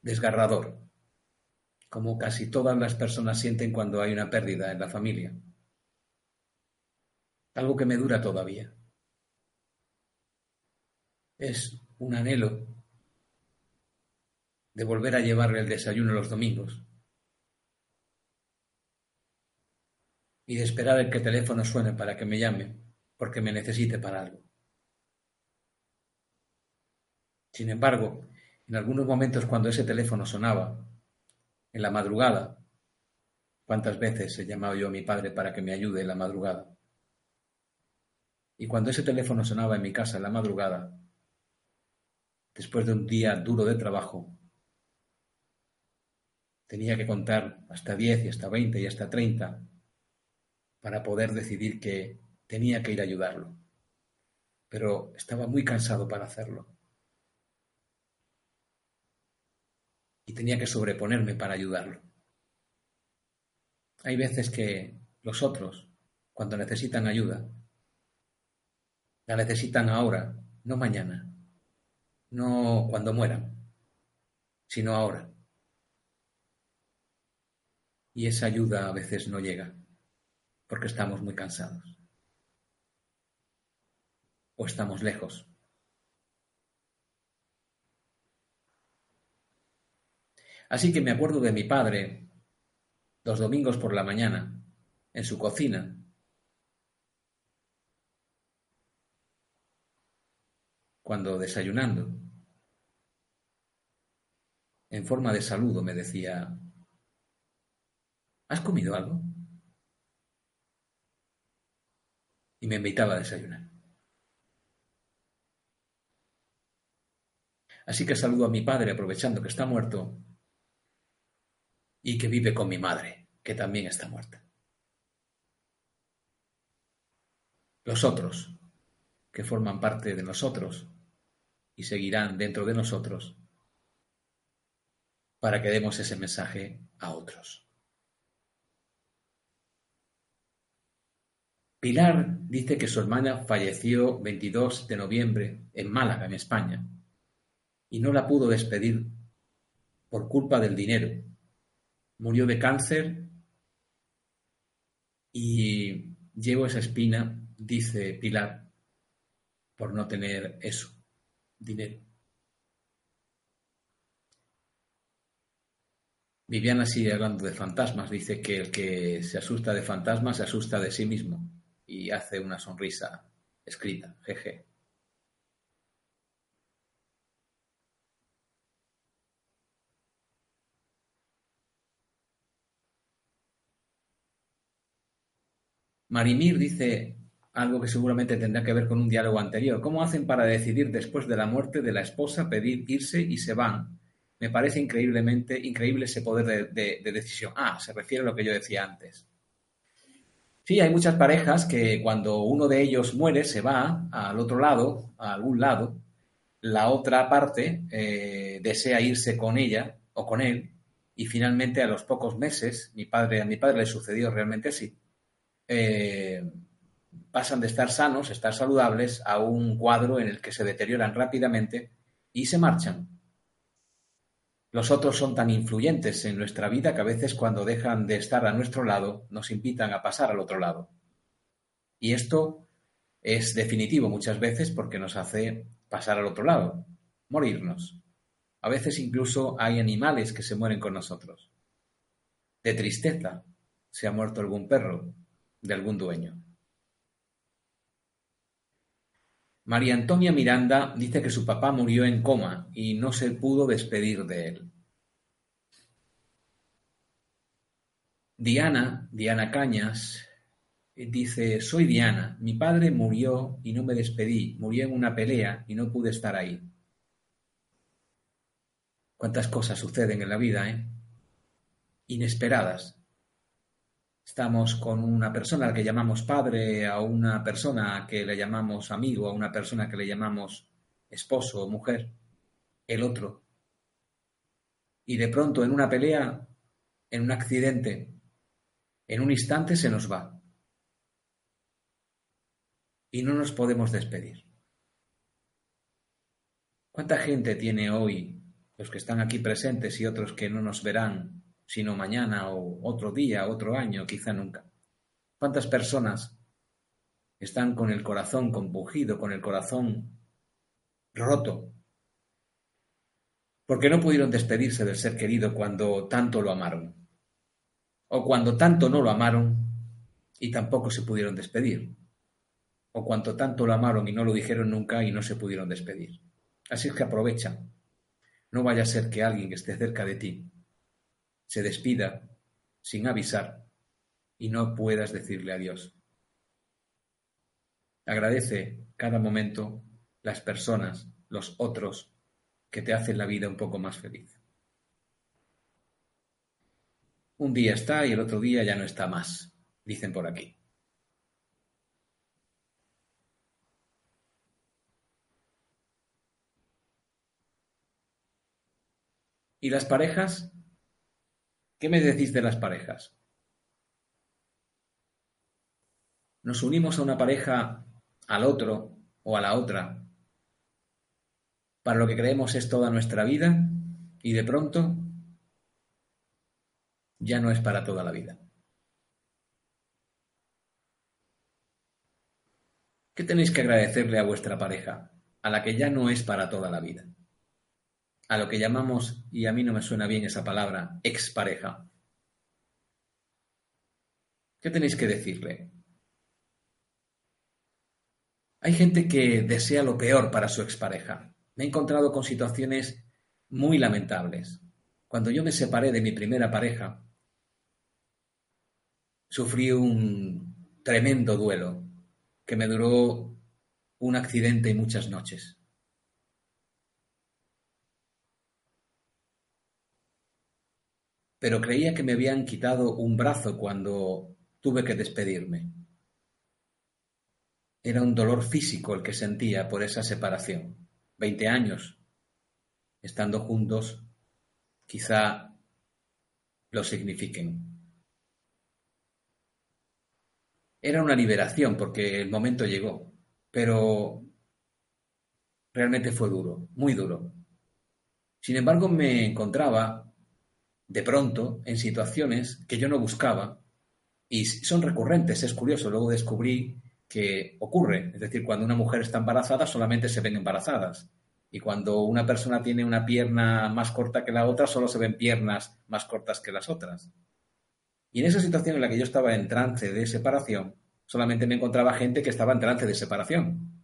desgarrador, como casi todas las personas sienten cuando hay una pérdida en la familia. Algo que me dura todavía. Es un anhelo de volver a llevarle el desayuno los domingos y de esperar el que el teléfono suene para que me llame porque me necesite para algo. Sin embargo, en algunos momentos cuando ese teléfono sonaba, en la madrugada, ¿cuántas veces he llamado yo a mi padre para que me ayude en la madrugada? Y cuando ese teléfono sonaba en mi casa en la madrugada, después de un día duro de trabajo, tenía que contar hasta 10 y hasta 20 y hasta 30 para poder decidir que tenía que ir a ayudarlo. Pero estaba muy cansado para hacerlo. Y tenía que sobreponerme para ayudarlo. Hay veces que los otros, cuando necesitan ayuda, la necesitan ahora, no mañana no cuando mueran, sino ahora. Y esa ayuda a veces no llega, porque estamos muy cansados. O estamos lejos. Así que me acuerdo de mi padre, los domingos por la mañana, en su cocina, cuando desayunando, en forma de saludo, me decía, ¿has comido algo? Y me invitaba a desayunar. Así que saludo a mi padre aprovechando que está muerto y que vive con mi madre, que también está muerta. Los otros, que forman parte de nosotros, y seguirán dentro de nosotros para que demos ese mensaje a otros. Pilar dice que su hermana falleció 22 de noviembre en Málaga, en España, y no la pudo despedir por culpa del dinero. Murió de cáncer y llevo esa espina, dice Pilar, por no tener eso dinero. Viviana sigue hablando de fantasmas. Dice que el que se asusta de fantasmas se asusta de sí mismo y hace una sonrisa escrita. Jeje. Marimir dice, algo que seguramente tendrá que ver con un diálogo anterior. ¿Cómo hacen para decidir después de la muerte de la esposa pedir irse y se van? Me parece increíblemente increíble ese poder de, decisión. Ah, se refiere a lo que yo decía antes. Sí, hay muchas parejas que cuando uno de ellos muere se va al otro lado, a algún lado, la otra parte eh, desea irse con ella o con él y finalmente a los pocos meses, mi padre, a mi padre le sucedió realmente así, eh, pasan de estar sanos, estar saludables, a un cuadro en el que se deterioran rápidamente y se marchan. Los otros son tan influyentes en nuestra vida que a veces cuando dejan de estar a nuestro lado nos invitan a pasar al otro lado. Y esto es definitivo muchas veces porque nos hace pasar al otro lado, morirnos. A veces incluso hay animales que se mueren con nosotros. de tristeza se ha muerto algún perro de algún dueño. María Antonia Miranda dice que su papá murió en coma y no se pudo despedir de él. Diana, Diana Cañas, dice, soy Diana, mi padre murió y no me despedí, murió en una pelea y no pude estar ahí. Cuántas cosas suceden en la vida, ¿eh? Inesperadas. Estamos con una persona a la que llamamos padre, a una persona que le llamamos amigo, a una persona que le llamamos esposo o mujer, el otro. Y de pronto en una pelea, en un accidente, en un instante se nos va. Y no nos podemos despedir. ¿Cuánta gente tiene hoy los que están aquí presentes y otros que no nos verán sino mañana o otro día, otro año, quizá nunca. ¿Cuántas personas están con el corazón compungido, con el corazón roto? Porque no pudieron despedirse del ser querido cuando tanto lo amaron. O cuando tanto no lo amaron y tampoco se pudieron despedir. O cuando tanto lo amaron y no lo dijeron nunca y no se pudieron despedir. Así es que aprovecha. No vaya a ser que alguien que esté cerca de ti se despida sin avisar y no puedas decirle adiós. Agradece cada momento las personas, los otros, que te hacen la vida un poco más feliz. Un día está y el otro día ya no está más, dicen por aquí. ¿Y las parejas? ¿Qué me decís de las parejas? Nos unimos a una pareja, al otro o a la otra, para lo que creemos es toda nuestra vida y de pronto ya no es para toda la vida. ¿Qué tenéis que agradecerle a vuestra pareja, a la que ya no es para toda la vida? A lo que llamamos, y a mí no me suena bien esa palabra, expareja. ¿Qué tenéis que decirle? Hay gente que desea lo peor para su expareja. Me he encontrado con situaciones muy lamentables. Cuando yo me separé de mi primera pareja, sufrí un tremendo duelo que me duró un accidente y muchas noches. Pero creía que me habían quitado un brazo cuando tuve que despedirme. Era un dolor físico el que sentía por esa separación. Veinte años estando juntos quizá lo signifiquen. Era una liberación porque el momento llegó, pero realmente fue duro, muy duro. Sin embargo, me encontraba de pronto en situaciones que yo no buscaba y son recurrentes. Es curioso, luego descubrí que ocurre. Es decir, cuando una mujer está embarazada solamente se ven embarazadas. Y cuando una persona tiene una pierna más corta que la otra, solo se ven piernas más cortas que las otras. Y en esa situación en la que yo estaba en trance de separación, solamente me encontraba gente que estaba en trance de separación.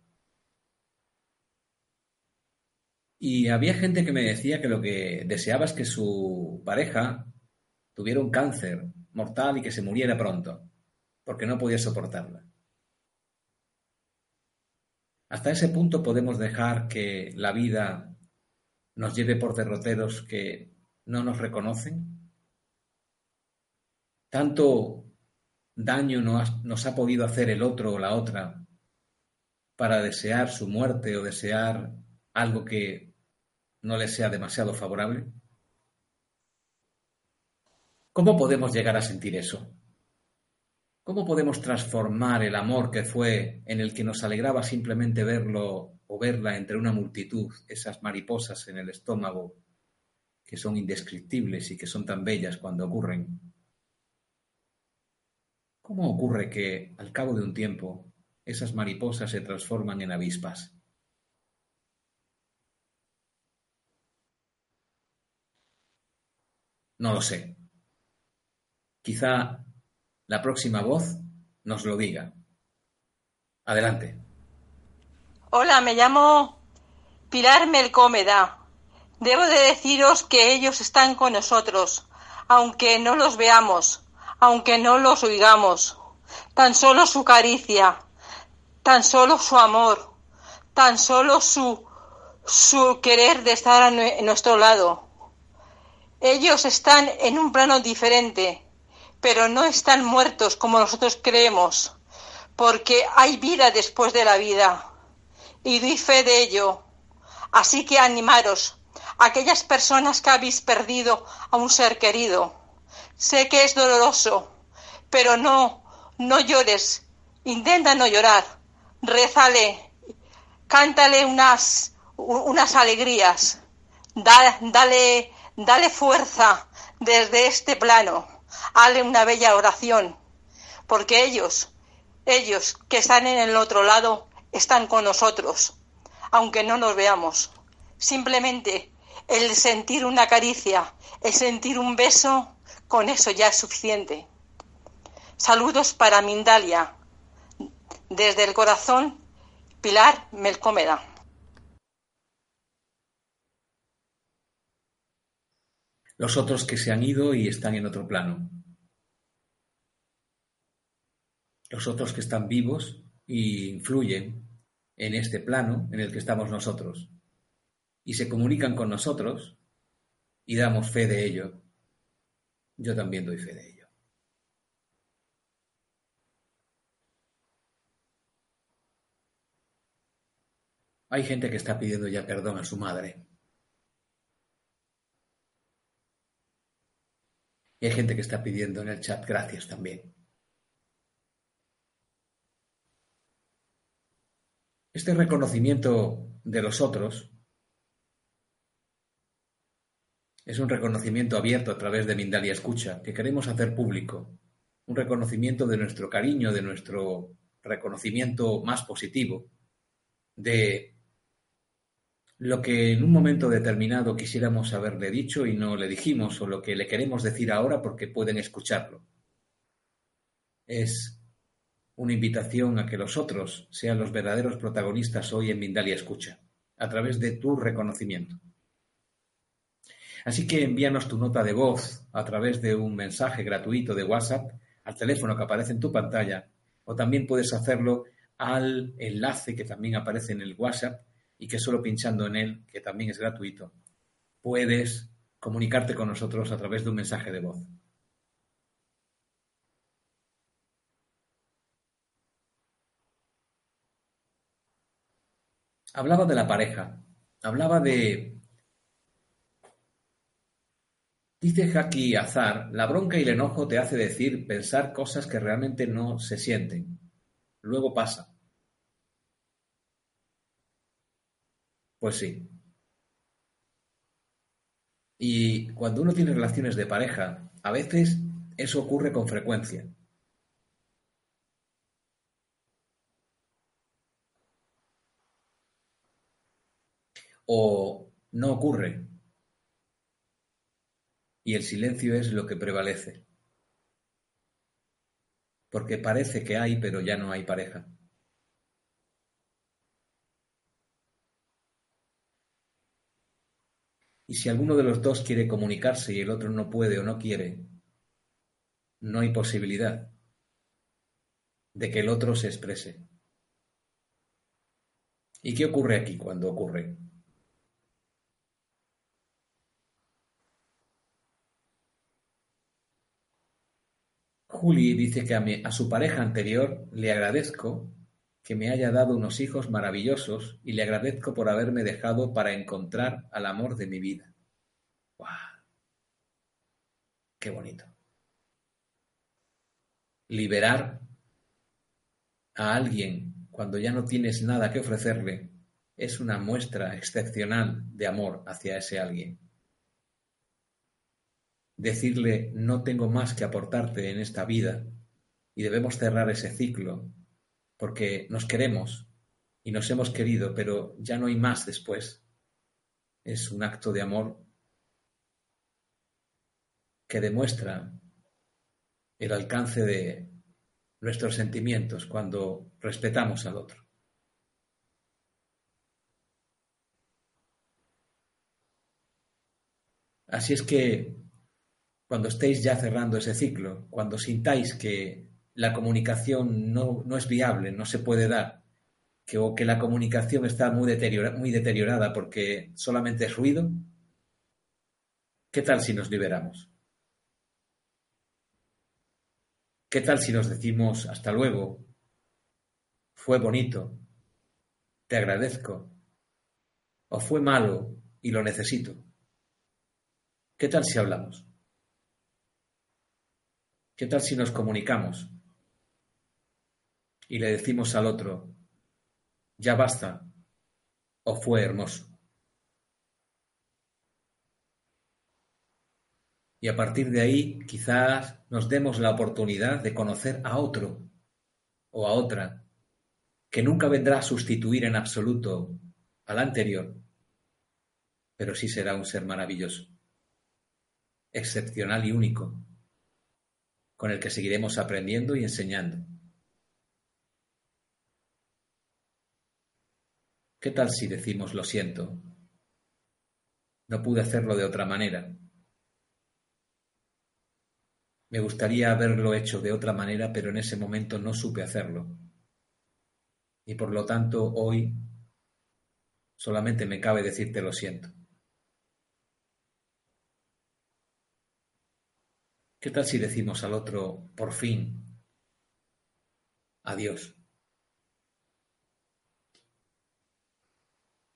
Y había gente que me decía que lo que deseaba es que su pareja tuviera un cáncer mortal y que se muriera pronto, porque no podía soportarla. Hasta ese punto podemos dejar que la vida nos lleve por derroteros que no nos reconocen. Tanto daño nos ha podido hacer el otro o la otra para desear su muerte o desear algo que no le sea demasiado favorable? ¿Cómo podemos llegar a sentir eso? ¿Cómo podemos transformar el amor que fue en el que nos alegraba simplemente verlo o verla entre una multitud, esas mariposas en el estómago que son indescriptibles y que son tan bellas cuando ocurren? ¿Cómo ocurre que al cabo de un tiempo esas mariposas se transforman en avispas? No lo sé. quizá la próxima voz nos lo diga. Adelante. Hola, me llamo Pilar Melcómeda. Debo de deciros que ellos están con nosotros, aunque no los veamos, aunque no los oigamos. Tan solo su caricia, tan solo su amor, tan solo su, su querer de estar a nuestro lado. Ellos están en un plano diferente, pero no están muertos como nosotros creemos, porque hay vida después de la vida. Y doy fe de ello. Así que animaros, aquellas personas que habéis perdido a un ser querido. Sé que es doloroso, pero no, no llores. Intenta no llorar. Rézale, cántale unas, unas alegrías. dale, dale fuerza desde este plano. Hazle una bella oración. Porque ellos, ellos que están en el otro lado, están con nosotros, aunque no nos veamos. Simplemente el sentir una caricia, el sentir un beso, con eso ya es suficiente. Saludos para Mindalia. Desde el corazón, Pilar Melcómeda. Los otros que se han ido y están en otro plano. Los otros que están vivos y influyen en este plano en el que estamos nosotros y se comunican con nosotros y damos fe de ello, yo también doy fe de ello. Hay gente que está pidiendo ya perdón a su madre. Hay gente que está pidiendo en el chat gracias también. Este reconocimiento de los otros Es un reconocimiento abierto a través de Mindalia Escucha, que queremos hacer público. Un reconocimiento de nuestro cariño, de nuestro reconocimiento más positivo, de lo que en un momento determinado quisiéramos haberle dicho y no le dijimos, o lo que le queremos decir ahora porque pueden escucharlo. Es una invitación a que los otros sean los verdaderos protagonistas hoy en Mindalia Escucha, a través de tu reconocimiento. Así que envíanos tu nota de voz a través de un mensaje gratuito de WhatsApp al teléfono que aparece en tu pantalla o también puedes hacerlo al enlace que también aparece en el WhatsApp y que solo pinchando en él, que también es gratuito, puedes comunicarte con nosotros a través de un mensaje de voz. Hablaba de la pareja, hablaba de Dice Jackie Azar, la bronca y el enojo te hace decir, pensar cosas que realmente no se sienten. Luego pasa. Pues sí. Y cuando uno tiene relaciones de pareja, a veces eso ocurre con frecuencia. O no ocurre y el silencio es lo que prevalece. Porque parece que hay, pero ya no hay pareja. Y si alguno de los dos quiere comunicarse y el otro no puede o no quiere, no hay posibilidad de que el otro se exprese. ¿Y qué ocurre aquí cuando ocurre? Juli dice que a, su pareja anterior le agradezco que me haya dado unos hijos maravillosos y le agradezco por haberme dejado para encontrar al amor de mi vida. ¡Wow! ¡Qué bonito! Liberar a alguien cuando ya no tienes nada que ofrecerle es una muestra excepcional de amor hacia ese alguien decirle no tengo más que aportarte en esta vida y debemos cerrar ese ciclo porque nos queremos y nos hemos querido, pero ya no hay más después. Es un acto de amor que demuestra el alcance de nuestros sentimientos cuando respetamos al otro. Así es que cuando estéis ya cerrando ese ciclo, cuando sintáis que la comunicación no, es viable, no se puede dar, que, o que la comunicación está muy, muy deteriorada porque solamente es ruido, ¿qué tal si nos liberamos? ¿Qué tal si nos decimos hasta luego? Fue bonito, te agradezco, o fue malo y lo necesito. ¿Qué tal si hablamos? ¿Qué tal si nos comunicamos y le decimos al otro, ya basta, o fue hermoso? Y a partir de ahí quizás nos demos la oportunidad de conocer a otro o a otra que nunca vendrá a sustituir en absoluto al anterior, pero sí será un ser maravilloso excepcional y único, con el que seguiremos aprendiendo y enseñando. ¿Qué tal si decimos lo siento? No pude hacerlo de otra manera. Me gustaría haberlo hecho de otra manera, pero en ese momento no supe hacerlo. Y por lo tanto, hoy solamente me cabe decirte lo siento. ¿Qué tal si decimos al otro, por fin, adiós?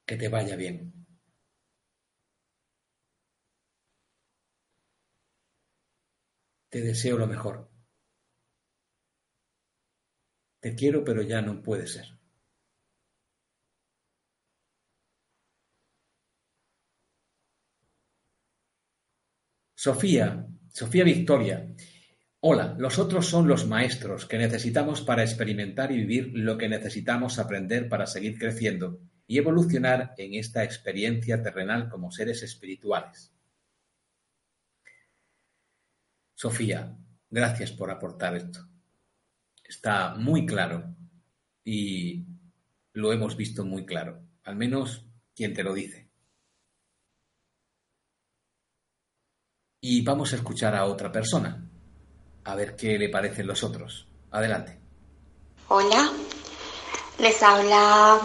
Que te vaya bien. Te deseo lo mejor. Te quiero, pero ya no puede ser. Sofía Sofía Victoria. Hola, los otros son los maestros que necesitamos para experimentar y vivir lo que necesitamos aprender para seguir creciendo y evolucionar en esta experiencia terrenal como seres espirituales. Sofía, gracias por aportar esto. Está muy claro y lo hemos visto muy claro, al menos quien te lo dice. y vamos a escuchar a otra persona, a ver qué le parecen los otros. Adelante. Hola, les habla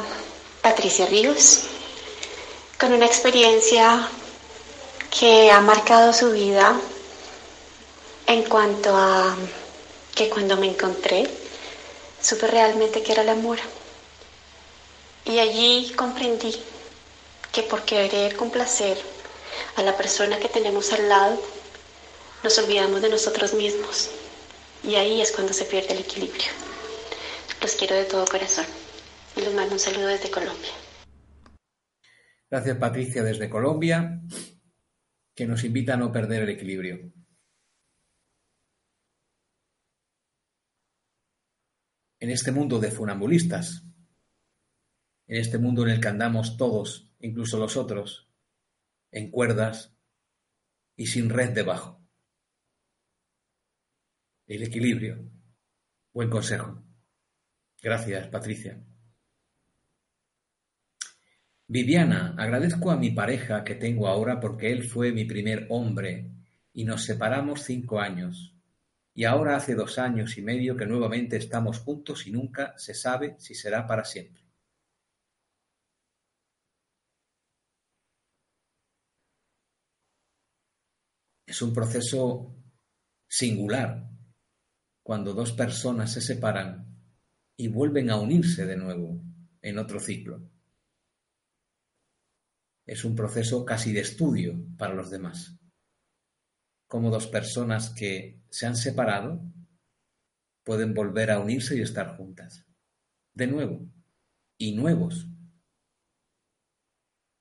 Patricia Ríos, con una experiencia que ha marcado su vida en cuanto a que cuando me encontré, supe realmente que era el amor. Y allí comprendí que por querer complacer a la persona que tenemos al lado, nos olvidamos de nosotros mismos. Y ahí es cuando se pierde el equilibrio. Los quiero de todo corazón. Les mando un saludo desde Colombia. Gracias Patricia desde Colombia, que nos invita a no perder el equilibrio. En este mundo de funambulistas, en este mundo en el que andamos todos, incluso los otros, en cuerdas y sin red debajo. El equilibrio. Buen consejo. Gracias, Patricia. Viviana, agradezco a mi pareja que tengo ahora porque él fue mi primer hombre y nos separamos cinco años. Y ahora hace dos años y medio que nuevamente estamos juntos y nunca se sabe si será para siempre. Es un proceso singular cuando dos personas se separan y vuelven a unirse de nuevo en otro ciclo. Es un proceso casi de estudio para los demás. Como dos personas que se han separado pueden volver a unirse y estar juntas. De nuevo. Y nuevos.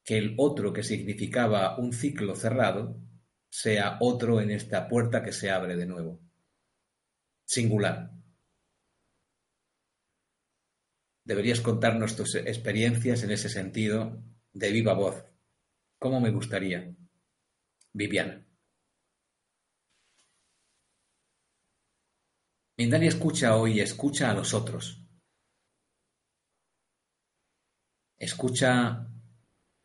Que el otro que significaba un ciclo cerrado sea otro en esta puerta que se abre de nuevo. Singular. Deberías contarnos tus experiencias en ese sentido de viva voz. ¿Cómo me gustaría? Viviana. Mindalia escucha hoy, escucha a los otros. Escucha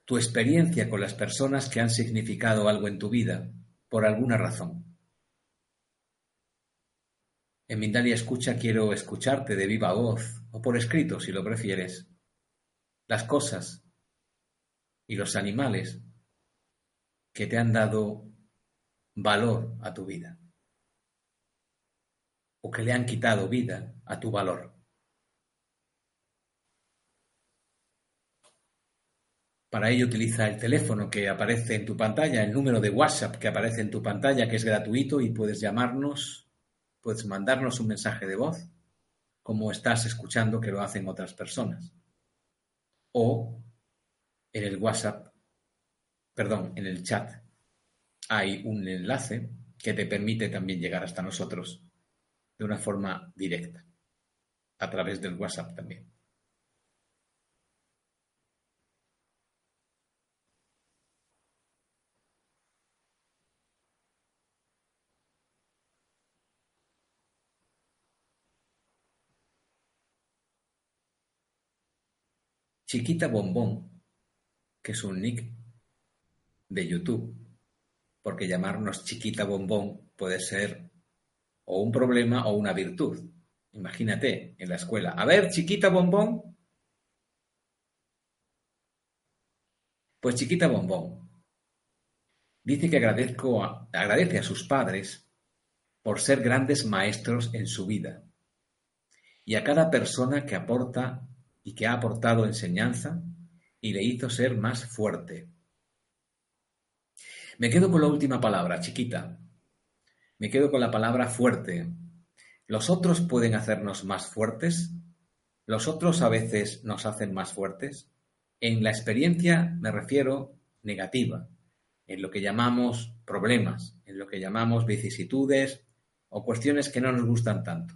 tu experiencia con las personas que han significado algo en tu vida por alguna razón. En Mindalia Escucha quiero escucharte de viva voz o por escrito si lo prefieres. Las cosas y los animales que te han dado valor a tu vida o que le han quitado vida a tu valor. Para ello utiliza el teléfono que aparece en tu pantalla, el número de WhatsApp que aparece en tu pantalla, que es gratuito y puedes llamarnos, puedes mandarnos un mensaje de voz, como estás escuchando que lo hacen otras personas. O en el WhatsApp, perdón, en el chat hay un enlace que te permite también llegar hasta nosotros de una forma directa, a través del WhatsApp también. Chiquita Bombón, que es un nick de YouTube, porque llamarnos Chiquita Bombón puede ser o un problema o una virtud. Imagínate en la escuela. A ver, chiquita bombón. Pues chiquita bombón. Dice que agradezco agradece a sus padres por ser grandes maestros en su vida y a cada persona que aporta y que ha aportado enseñanza y le hizo ser más fuerte. Me quedo con la última palabra, chiquita, me quedo con la palabra fuerte. ¿Los otros pueden hacernos más fuertes? ¿Los otros a veces nos hacen más fuertes? En la experiencia me refiero negativa, en lo que llamamos problemas, en lo que llamamos vicisitudes o cuestiones que no nos gustan tanto.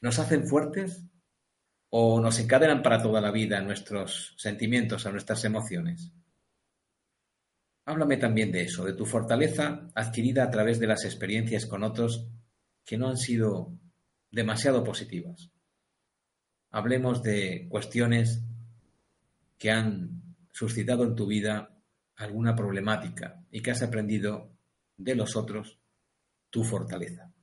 ¿Nos hacen fuertes o nos encadenan para toda la vida nuestros sentimientos, a nuestras emociones? Háblame también de eso, de tu fortaleza adquirida a través de las experiencias con otros que no han sido demasiado positivas. Hablemos de cuestiones que han suscitado en tu vida alguna problemática y que has aprendido de los otros tu fortaleza.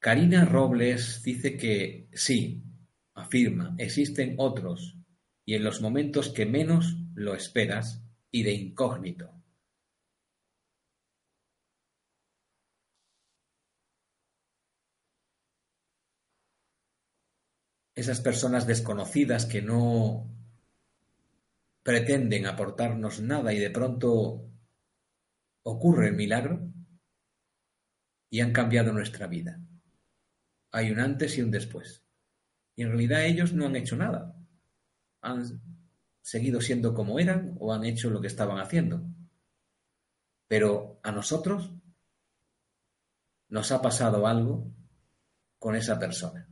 Karina Robles dice que sí, afirma, existen otros y en los momentos que menos lo esperas y de incógnito. Esas personas desconocidas que no pretenden aportarnos nada y de pronto ocurre el milagro y han cambiado nuestra vida. Hay un antes y un después. Y en realidad ellos no han hecho nada han seguido siendo como eran o han hecho lo que estaban haciendo. Pero a nosotros nos ha pasado algo con esa persona.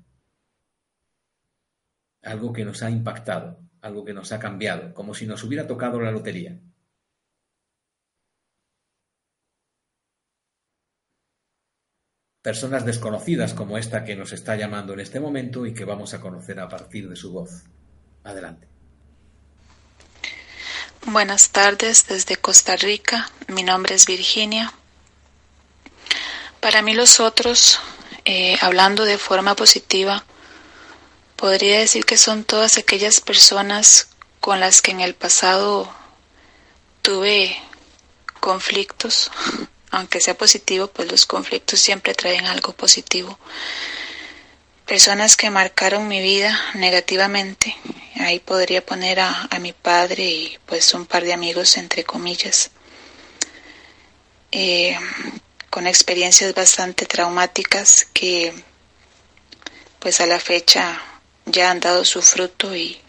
Algo que nos ha impactado, algo que nos ha cambiado, como si nos hubiera tocado la lotería. Personas desconocidas como esta que nos está llamando en este momento y que vamos a conocer a partir de su voz. Adelante. Buenas tardes desde Costa Rica. Mi nombre es Virginia. Para mí los otros, eh, hablando de forma positiva, podría decir que son todas aquellas personas con las que en el pasado tuve conflictos, aunque sea positivo, pues los conflictos siempre traen algo positivo personas que marcaron mi vida negativamente. Ahí podría poner a, mi padre y pues un par de amigos entre comillas. Eh, con experiencias bastante traumáticas que pues a la fecha ya han dado su fruto y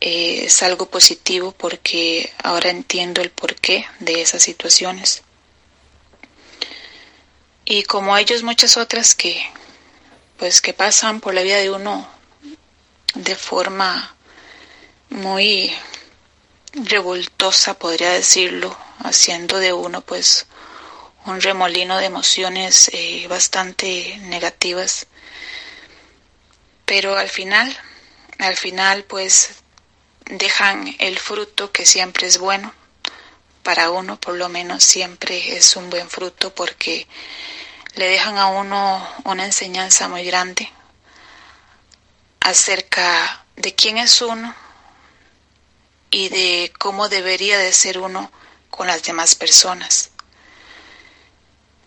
eh, es algo positivo porque ahora entiendo el porqué de esas situaciones. Y como ellos muchas otras que pues que pasan por la vida de uno de forma muy revoltosa, podría decirlo, haciendo de uno pues un remolino de emociones eh, bastante negativas. Pero al final, al final pues dejan el fruto que siempre es bueno. Para uno por lo menos siempre es un buen fruto porque le dejan a uno una enseñanza muy grande acerca de quién es uno y de cómo debería de ser uno con las demás personas.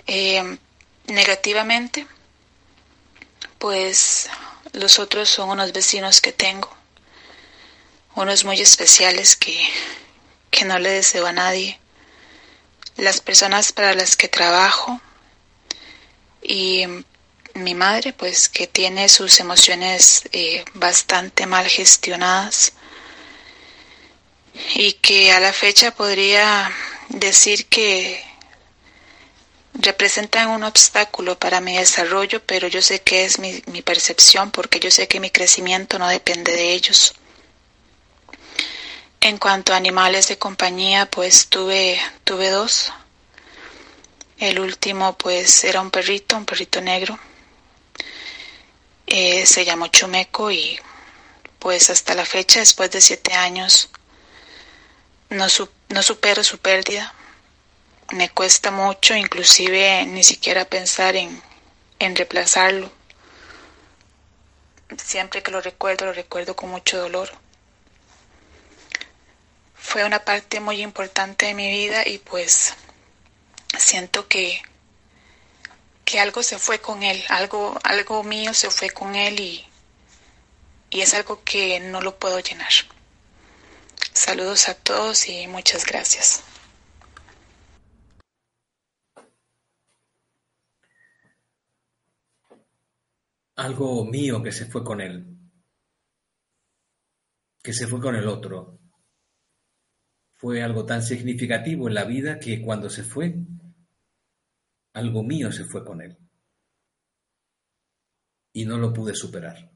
Eh, negativamente, pues los otros son unos vecinos que tengo, unos muy especiales que, que no le deseo a nadie, las personas para las que trabajo y mi madre, pues que tiene sus emociones eh, bastante mal gestionadas y que a la fecha podría decir que representan un obstáculo para mi desarrollo, pero yo sé que es mi, mi, percepción porque yo sé que mi crecimiento no depende de ellos. En cuanto a animales de compañía, pues tuve, tuve dos. El último pues era un perrito, un perrito negro. Eh, se llamó Chumeco y pues hasta la fecha, después de siete años, no, su, no supero su pérdida me cuesta mucho, inclusive ni siquiera pensar en, en reemplazarlo. Siempre que lo recuerdo, lo recuerdo con mucho dolor. Fue una parte muy importante de mi vida y pues siento que, que algo se fue con él, algo, algo mío se fue con él y, y es algo que no lo puedo llenar. Saludos a todos y muchas gracias. algo mío que se fue con él, que se fue con el otro. Fue algo tan significativo en la vida que cuando se fue, algo mío se fue con él. Y no lo pude superar.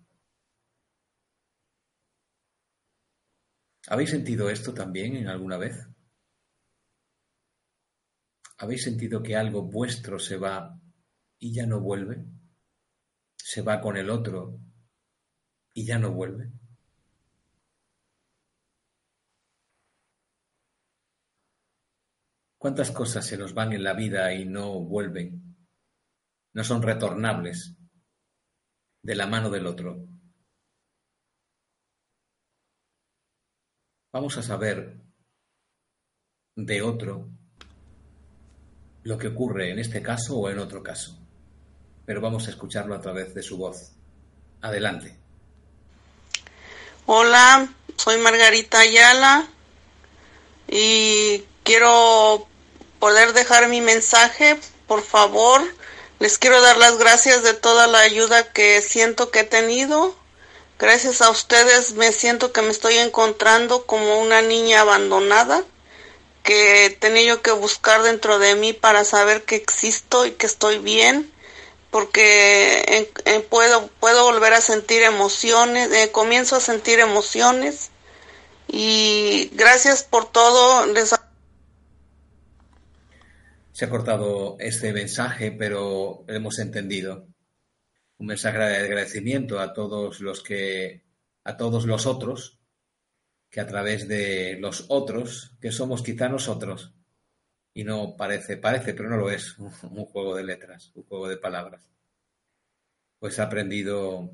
¿Habéis sentido esto también en alguna vez? ¿Habéis sentido que algo vuestro se va y ya no vuelve? se va con el otro y ya no vuelve? ¿Cuántas cosas se nos van en la vida y no vuelven? No son retornables de la mano del otro. Vamos a saber de otro lo que ocurre en este caso o en otro caso pero vamos a escucharlo a través de su voz. Adelante. Hola, soy Margarita Ayala y quiero poder dejar mi mensaje, por favor. Les quiero dar las gracias de toda la ayuda que siento que he tenido. Gracias a ustedes me siento que me estoy encontrando como una niña abandonada que he tenido que buscar dentro de mí para saber que existo y que estoy bien porque puedo, puedo volver a sentir emociones, eh, comienzo a sentir emociones y gracias por todo. Se ha cortado este mensaje, pero hemos entendido. Un mensaje de agradecimiento a todos los que, a todos los otros, que a través de los otros, que somos quizá nosotros, y no parece, parece, pero no lo es, un, juego de letras, un juego de palabras. Pues ha aprendido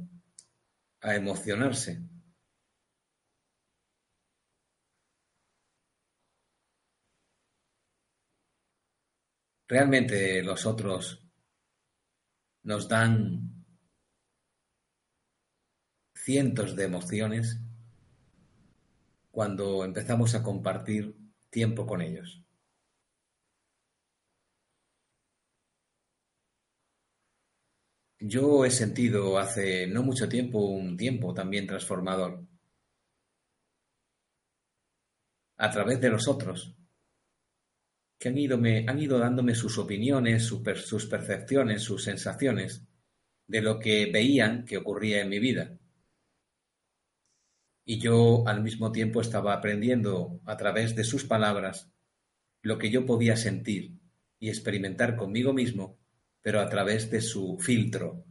a emocionarse. Realmente los otros nos dan cientos de emociones cuando empezamos a compartir tiempo con ellos. Yo he sentido hace no mucho tiempo un tiempo también transformador a través de los otros, que han ido, me, han ido dándome sus opiniones, sus, sus percepciones, sus sensaciones de lo que veían que ocurría en mi vida. Y yo al mismo tiempo estaba aprendiendo a través de sus palabras lo que yo podía sentir y experimentar conmigo mismo, pero a través de su filtro,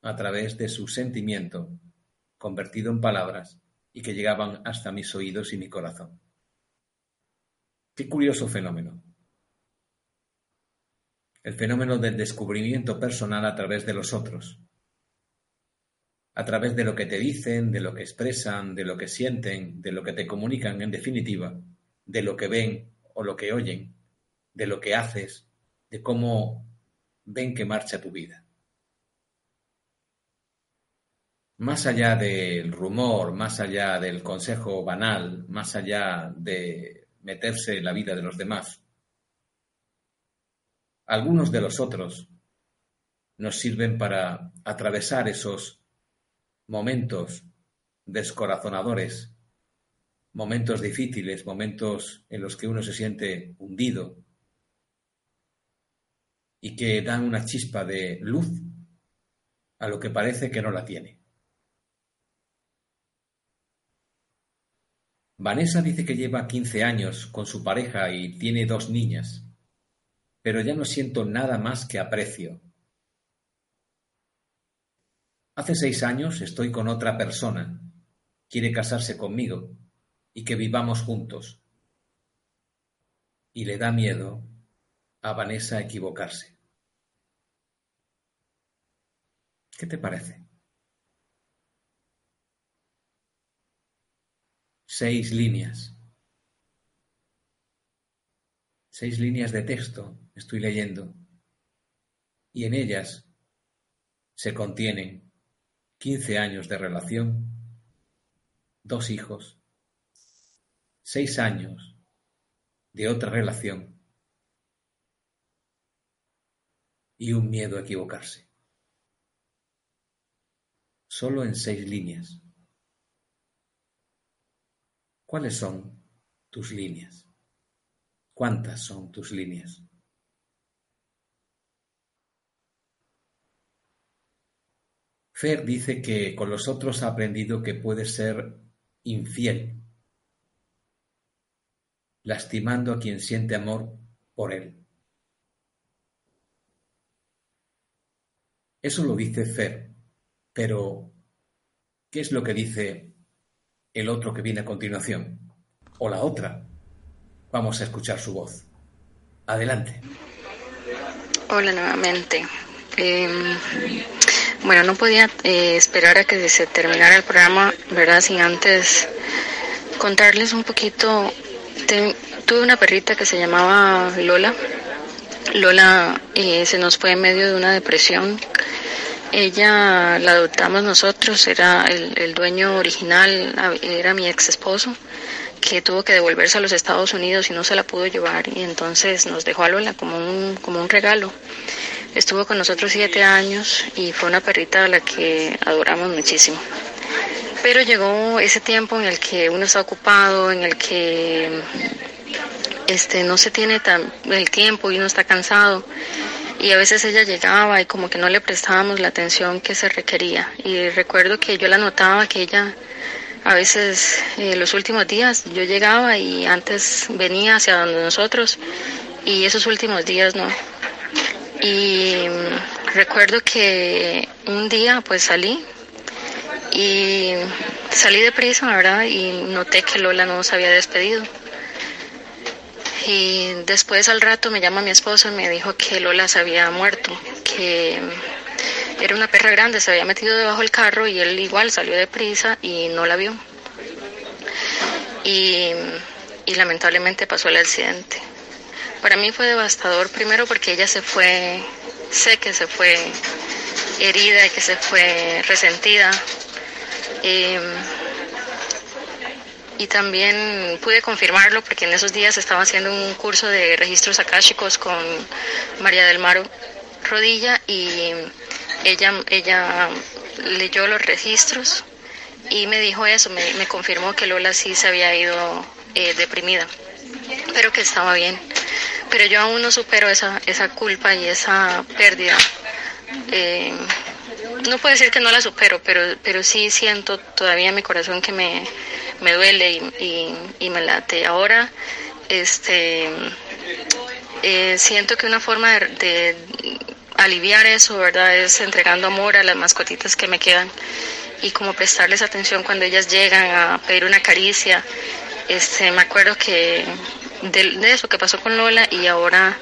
a través de su sentimiento, convertido en palabras y que llegaban hasta mis oídos y mi corazón. Qué curioso fenómeno. El fenómeno del descubrimiento personal a través de los otros, a través de lo que te dicen, de lo que expresan, de lo que sienten, de lo que te comunican, en definitiva, de lo que ven o lo que oyen, de lo que haces, de cómo ven que marcha tu vida. Más allá del rumor, más allá del consejo banal, más allá de meterse en la vida de los demás, algunos de los otros nos sirven para atravesar esos momentos descorazonadores, momentos difíciles, momentos en los que uno se siente hundido y que dan una chispa de luz a lo que parece que no la tiene. Vanessa dice que lleva 15 años con su pareja y tiene dos niñas, pero ya no siento nada más que aprecio. Hace seis años estoy con otra persona, quiere casarse conmigo y que vivamos juntos. Y le da miedo a Vanessa equivocarse. ¿Qué te parece? seis líneas. Seis líneas de texto estoy leyendo y en ellas se contienen quince años de relación, dos hijos, seis años de otra relación y un miedo a equivocarse. Solo en seis líneas. ¿Cuáles son tus líneas? ¿Cuántas son tus líneas? Fer dice que con los otros ha aprendido que puede ser infiel, lastimando a quien siente amor por él. Eso lo dice Fer, pero ¿qué es lo que dice el otro que viene a continuación, o la otra. Vamos a escuchar su voz. Adelante. Hola nuevamente. Em, bueno, no podía eh, esperar a que se terminara el programa, ¿verdad? Sin antes contarles un poquito. tuve una perrita que se llamaba Lola. Lola eh, se nos fue en medio de una depresión ella la adoptamos nosotros, era el, dueño original, era mi ex esposo, que tuvo que devolverse a los Estados Unidos y no se la pudo llevar y entonces nos dejó a Lola como un, como un regalo. Estuvo con nosotros siete años y fue una perrita a la que adoramos muchísimo. Pero llegó ese tiempo en el que uno está ocupado, en el que este, no se tiene tan, el tiempo y uno está cansado y a veces ella llegaba y como que no le prestábamos la atención que se requería. Y recuerdo que yo la notaba que ella a veces eh, los últimos días yo llegaba y antes venía hacia donde nosotros y esos últimos días no. Y mm, recuerdo que un día pues salí y salí de prisa, ¿verdad? Y noté que Lola no se había despedido. Y después al rato me llama mi esposo y me dijo que Lola se había muerto, que era una perra grande, se había metido debajo del carro y él igual salió de prisa y no la vio. Y, y lamentablemente pasó el accidente. Para mí fue devastador primero porque ella se fue, sé que se fue herida y que se fue resentida. Eh, y también pude confirmarlo porque en esos días estaba haciendo un curso de registros akáshicos con María del Mar Rodilla y ella, ella leyó los registros y me dijo eso, me, confirmó que Lola sí se había ido eh, deprimida, pero que estaba bien. Pero yo aún no supero esa, esa culpa y esa pérdida. Eh, no puedo decir que no la supero, pero, pero sí siento todavía en mi corazón que me, me duele y, y, me late. Ahora, este, eh, siento que una forma de, aliviar eso, ¿verdad? Es entregando amor a las mascotitas que me quedan y como prestarles atención cuando ellas llegan a pedir una caricia. Este, me acuerdo que de, eso que pasó con Lola y ahora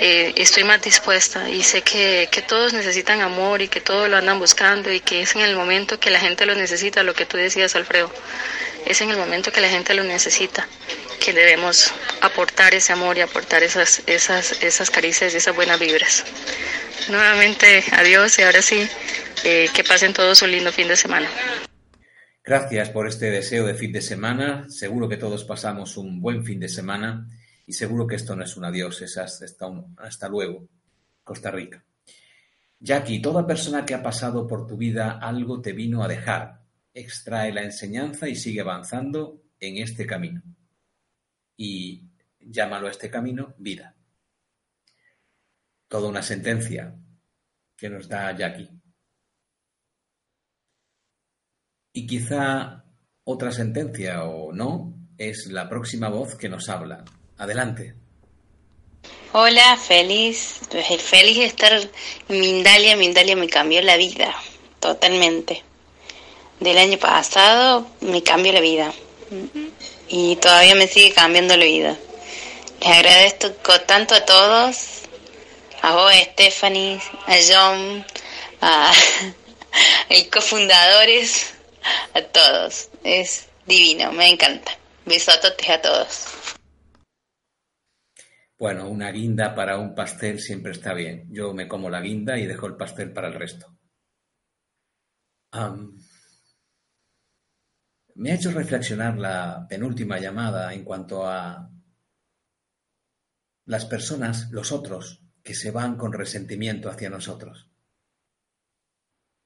eh, estoy más dispuesta y sé que, que, todos necesitan amor y que todos lo andan buscando y que es en el momento que la gente lo necesita, lo que tú decías, Alfredo, es en el momento que la gente lo necesita que debemos aportar ese amor y aportar esas, esas, esas caricias y esas buenas vibras. Nuevamente, adiós y ahora sí, eh, que pasen todos un lindo fin de semana. Gracias por este deseo de fin de semana. Seguro que todos pasamos un buen fin de semana y seguro que esto no es un adiós, es hasta, hasta luego, Costa Rica. Jackie, toda persona que ha pasado por tu vida algo te vino a dejar. Extrae la enseñanza y sigue avanzando en este camino y llámalo a este camino vida. Toda una sentencia que nos da Jackie. Y quizá otra sentencia o no es la próxima voz que nos habla. Adelante. Hola, feliz, feliz de estar en Mindalia. Mindalia me cambió la vida, totalmente. Del año pasado me cambió la vida y todavía me sigue cambiando la vida. Les agradezco tanto a todos, a vos, Stephanie, a John, a el cofundadores, a todos. Es divino, me encanta. Besototes a todos. Bueno, una guinda para un pastel siempre está bien. Yo me como la guinda y dejo el pastel para el resto me ha hecho reflexionar la penúltima llamada en cuanto a las personas, los otros, que se van con resentimiento hacia nosotros.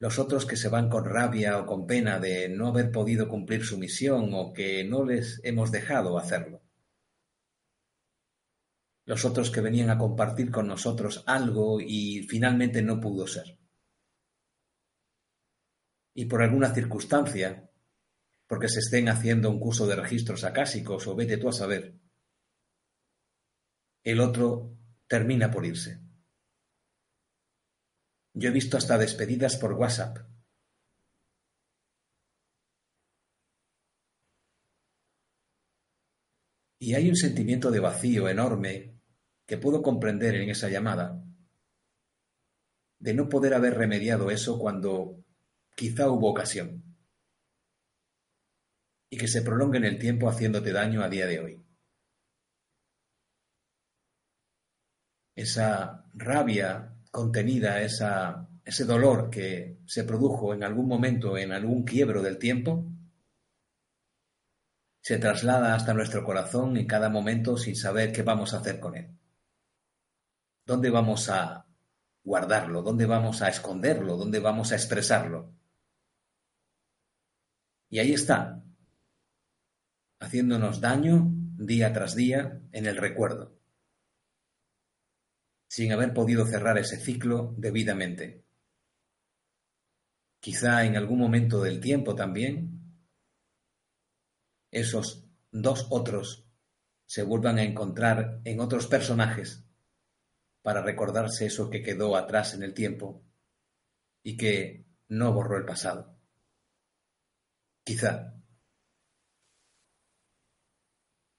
Los otros que se van con rabia o con pena de no haber podido cumplir su misión o que no les hemos dejado hacerlo. Los otros que venían a compartir con nosotros algo y finalmente no pudo ser. Y por alguna circunstancia, porque se estén haciendo un curso de registros acásicos o vete tú a saber. El otro termina por irse. Yo he visto hasta despedidas por WhatsApp. Y hay un sentimiento de vacío enorme que puedo comprender en esa llamada, de no poder haber remediado eso cuando quizá hubo ocasión y que se prolongue en el tiempo haciéndote daño a día de hoy. Esa rabia contenida, esa, ese dolor que se produjo en algún momento, en algún quiebro del tiempo, se traslada hasta nuestro corazón en cada momento sin saber qué vamos a hacer con él. ¿Dónde vamos a guardarlo? ¿Dónde vamos a esconderlo? ¿Dónde vamos a expresarlo? Y ahí está, haciéndonos daño día tras día en el recuerdo, sin haber podido cerrar ese ciclo debidamente. Quizá en algún momento del tiempo también esos dos otros se vuelvan a encontrar en otros personajes para recordarse eso que quedó atrás en el tiempo y que no borró el pasado. Quizá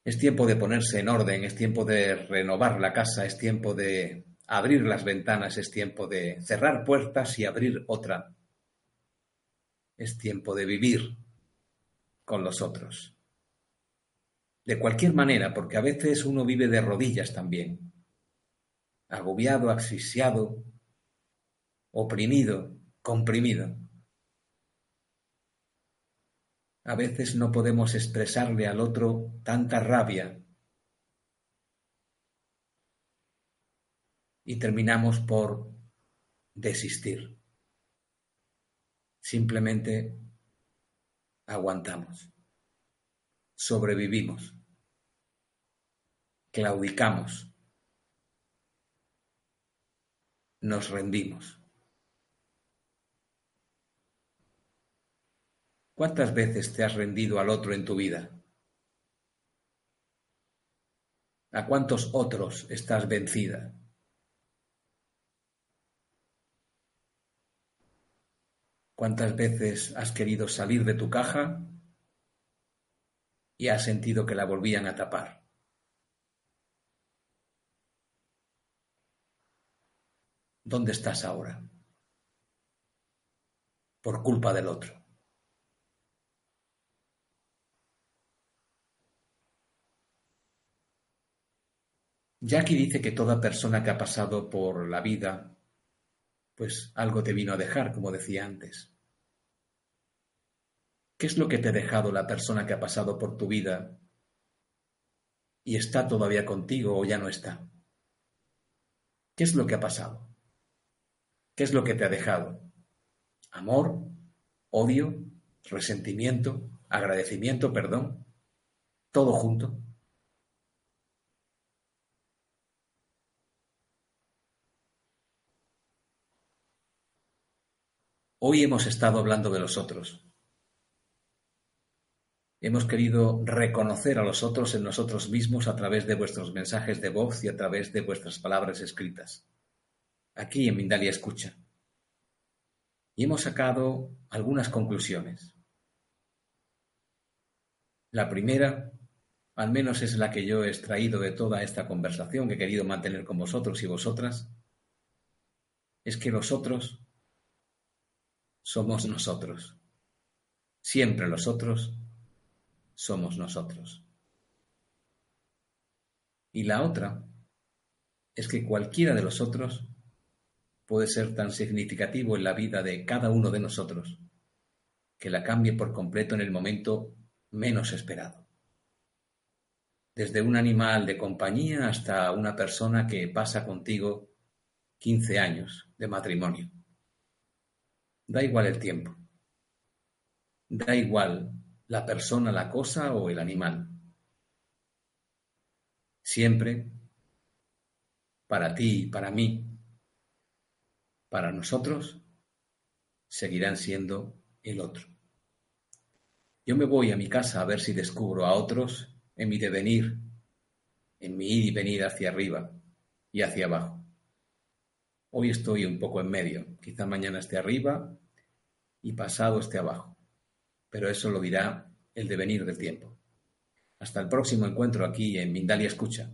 Es tiempo de ponerse en orden, es tiempo de renovar la casa, es tiempo de abrir las ventanas, es tiempo de cerrar puertas y abrir otra. Es tiempo de vivir con los otros. De cualquier manera, porque a veces uno vive de rodillas también, agobiado, asfixiado, oprimido, comprimido. A veces no podemos expresarle al otro tanta rabia y terminamos por desistir. Simplemente aguantamos, sobrevivimos, claudicamos, nos rendimos. ¿Cuántas veces te has rendido al otro en tu vida? ¿A cuántos otros estás vencida? ¿Cuántas veces has querido salir de tu caja y has sentido que la volvían a tapar? ¿Dónde estás ahora? Por culpa del otro. Jackie dice que toda persona que ha pasado por la vida pues algo te vino a dejar, como decía antes. ¿Qué es lo que te ha dejado la persona que ha pasado por tu vida y está todavía contigo o ya no está? ¿Qué es lo que ha pasado? ¿Qué es lo que te ha dejado? ¿Amor? ¿Odio? ¿Resentimiento? ¿Agradecimiento? ¿Perdón? ¿Todo junto? Hoy hemos estado hablando de los otros. Hemos querido reconocer a los otros en nosotros mismos a través de vuestros mensajes de voz y a través de vuestras palabras escritas. Aquí en Mindalia Escucha. Y hemos sacado algunas conclusiones. La primera, al menos es la que yo he extraído de toda esta conversación que he querido mantener con vosotros y vosotras, es que los otros somos nosotros. Siempre los otros somos nosotros. Y la otra es que cualquiera de los otros puede ser tan significativo en la vida de cada uno de nosotros que la cambie por completo en el momento menos esperado. Desde un animal de compañía hasta una persona que pasa contigo 15 años de matrimonio. Da igual el tiempo. Da igual la persona, la cosa o el animal. Siempre, para ti y para mí, para nosotros, seguirán siendo el otro. Yo me voy a mi casa a ver si descubro a otros en mi devenir, en mi ir y venir hacia arriba y hacia abajo. Hoy estoy un poco en medio, quizá mañana esté arriba y pasado esté abajo, pero eso lo dirá el devenir del tiempo. Hasta el próximo encuentro aquí en Mindalia Escucha.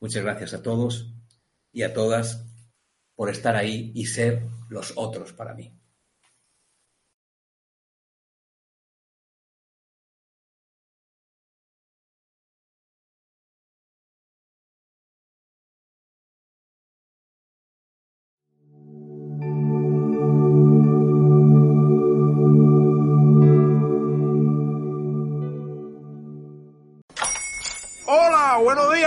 Muchas gracias a todos y a todas por estar ahí y ser los otros para mí.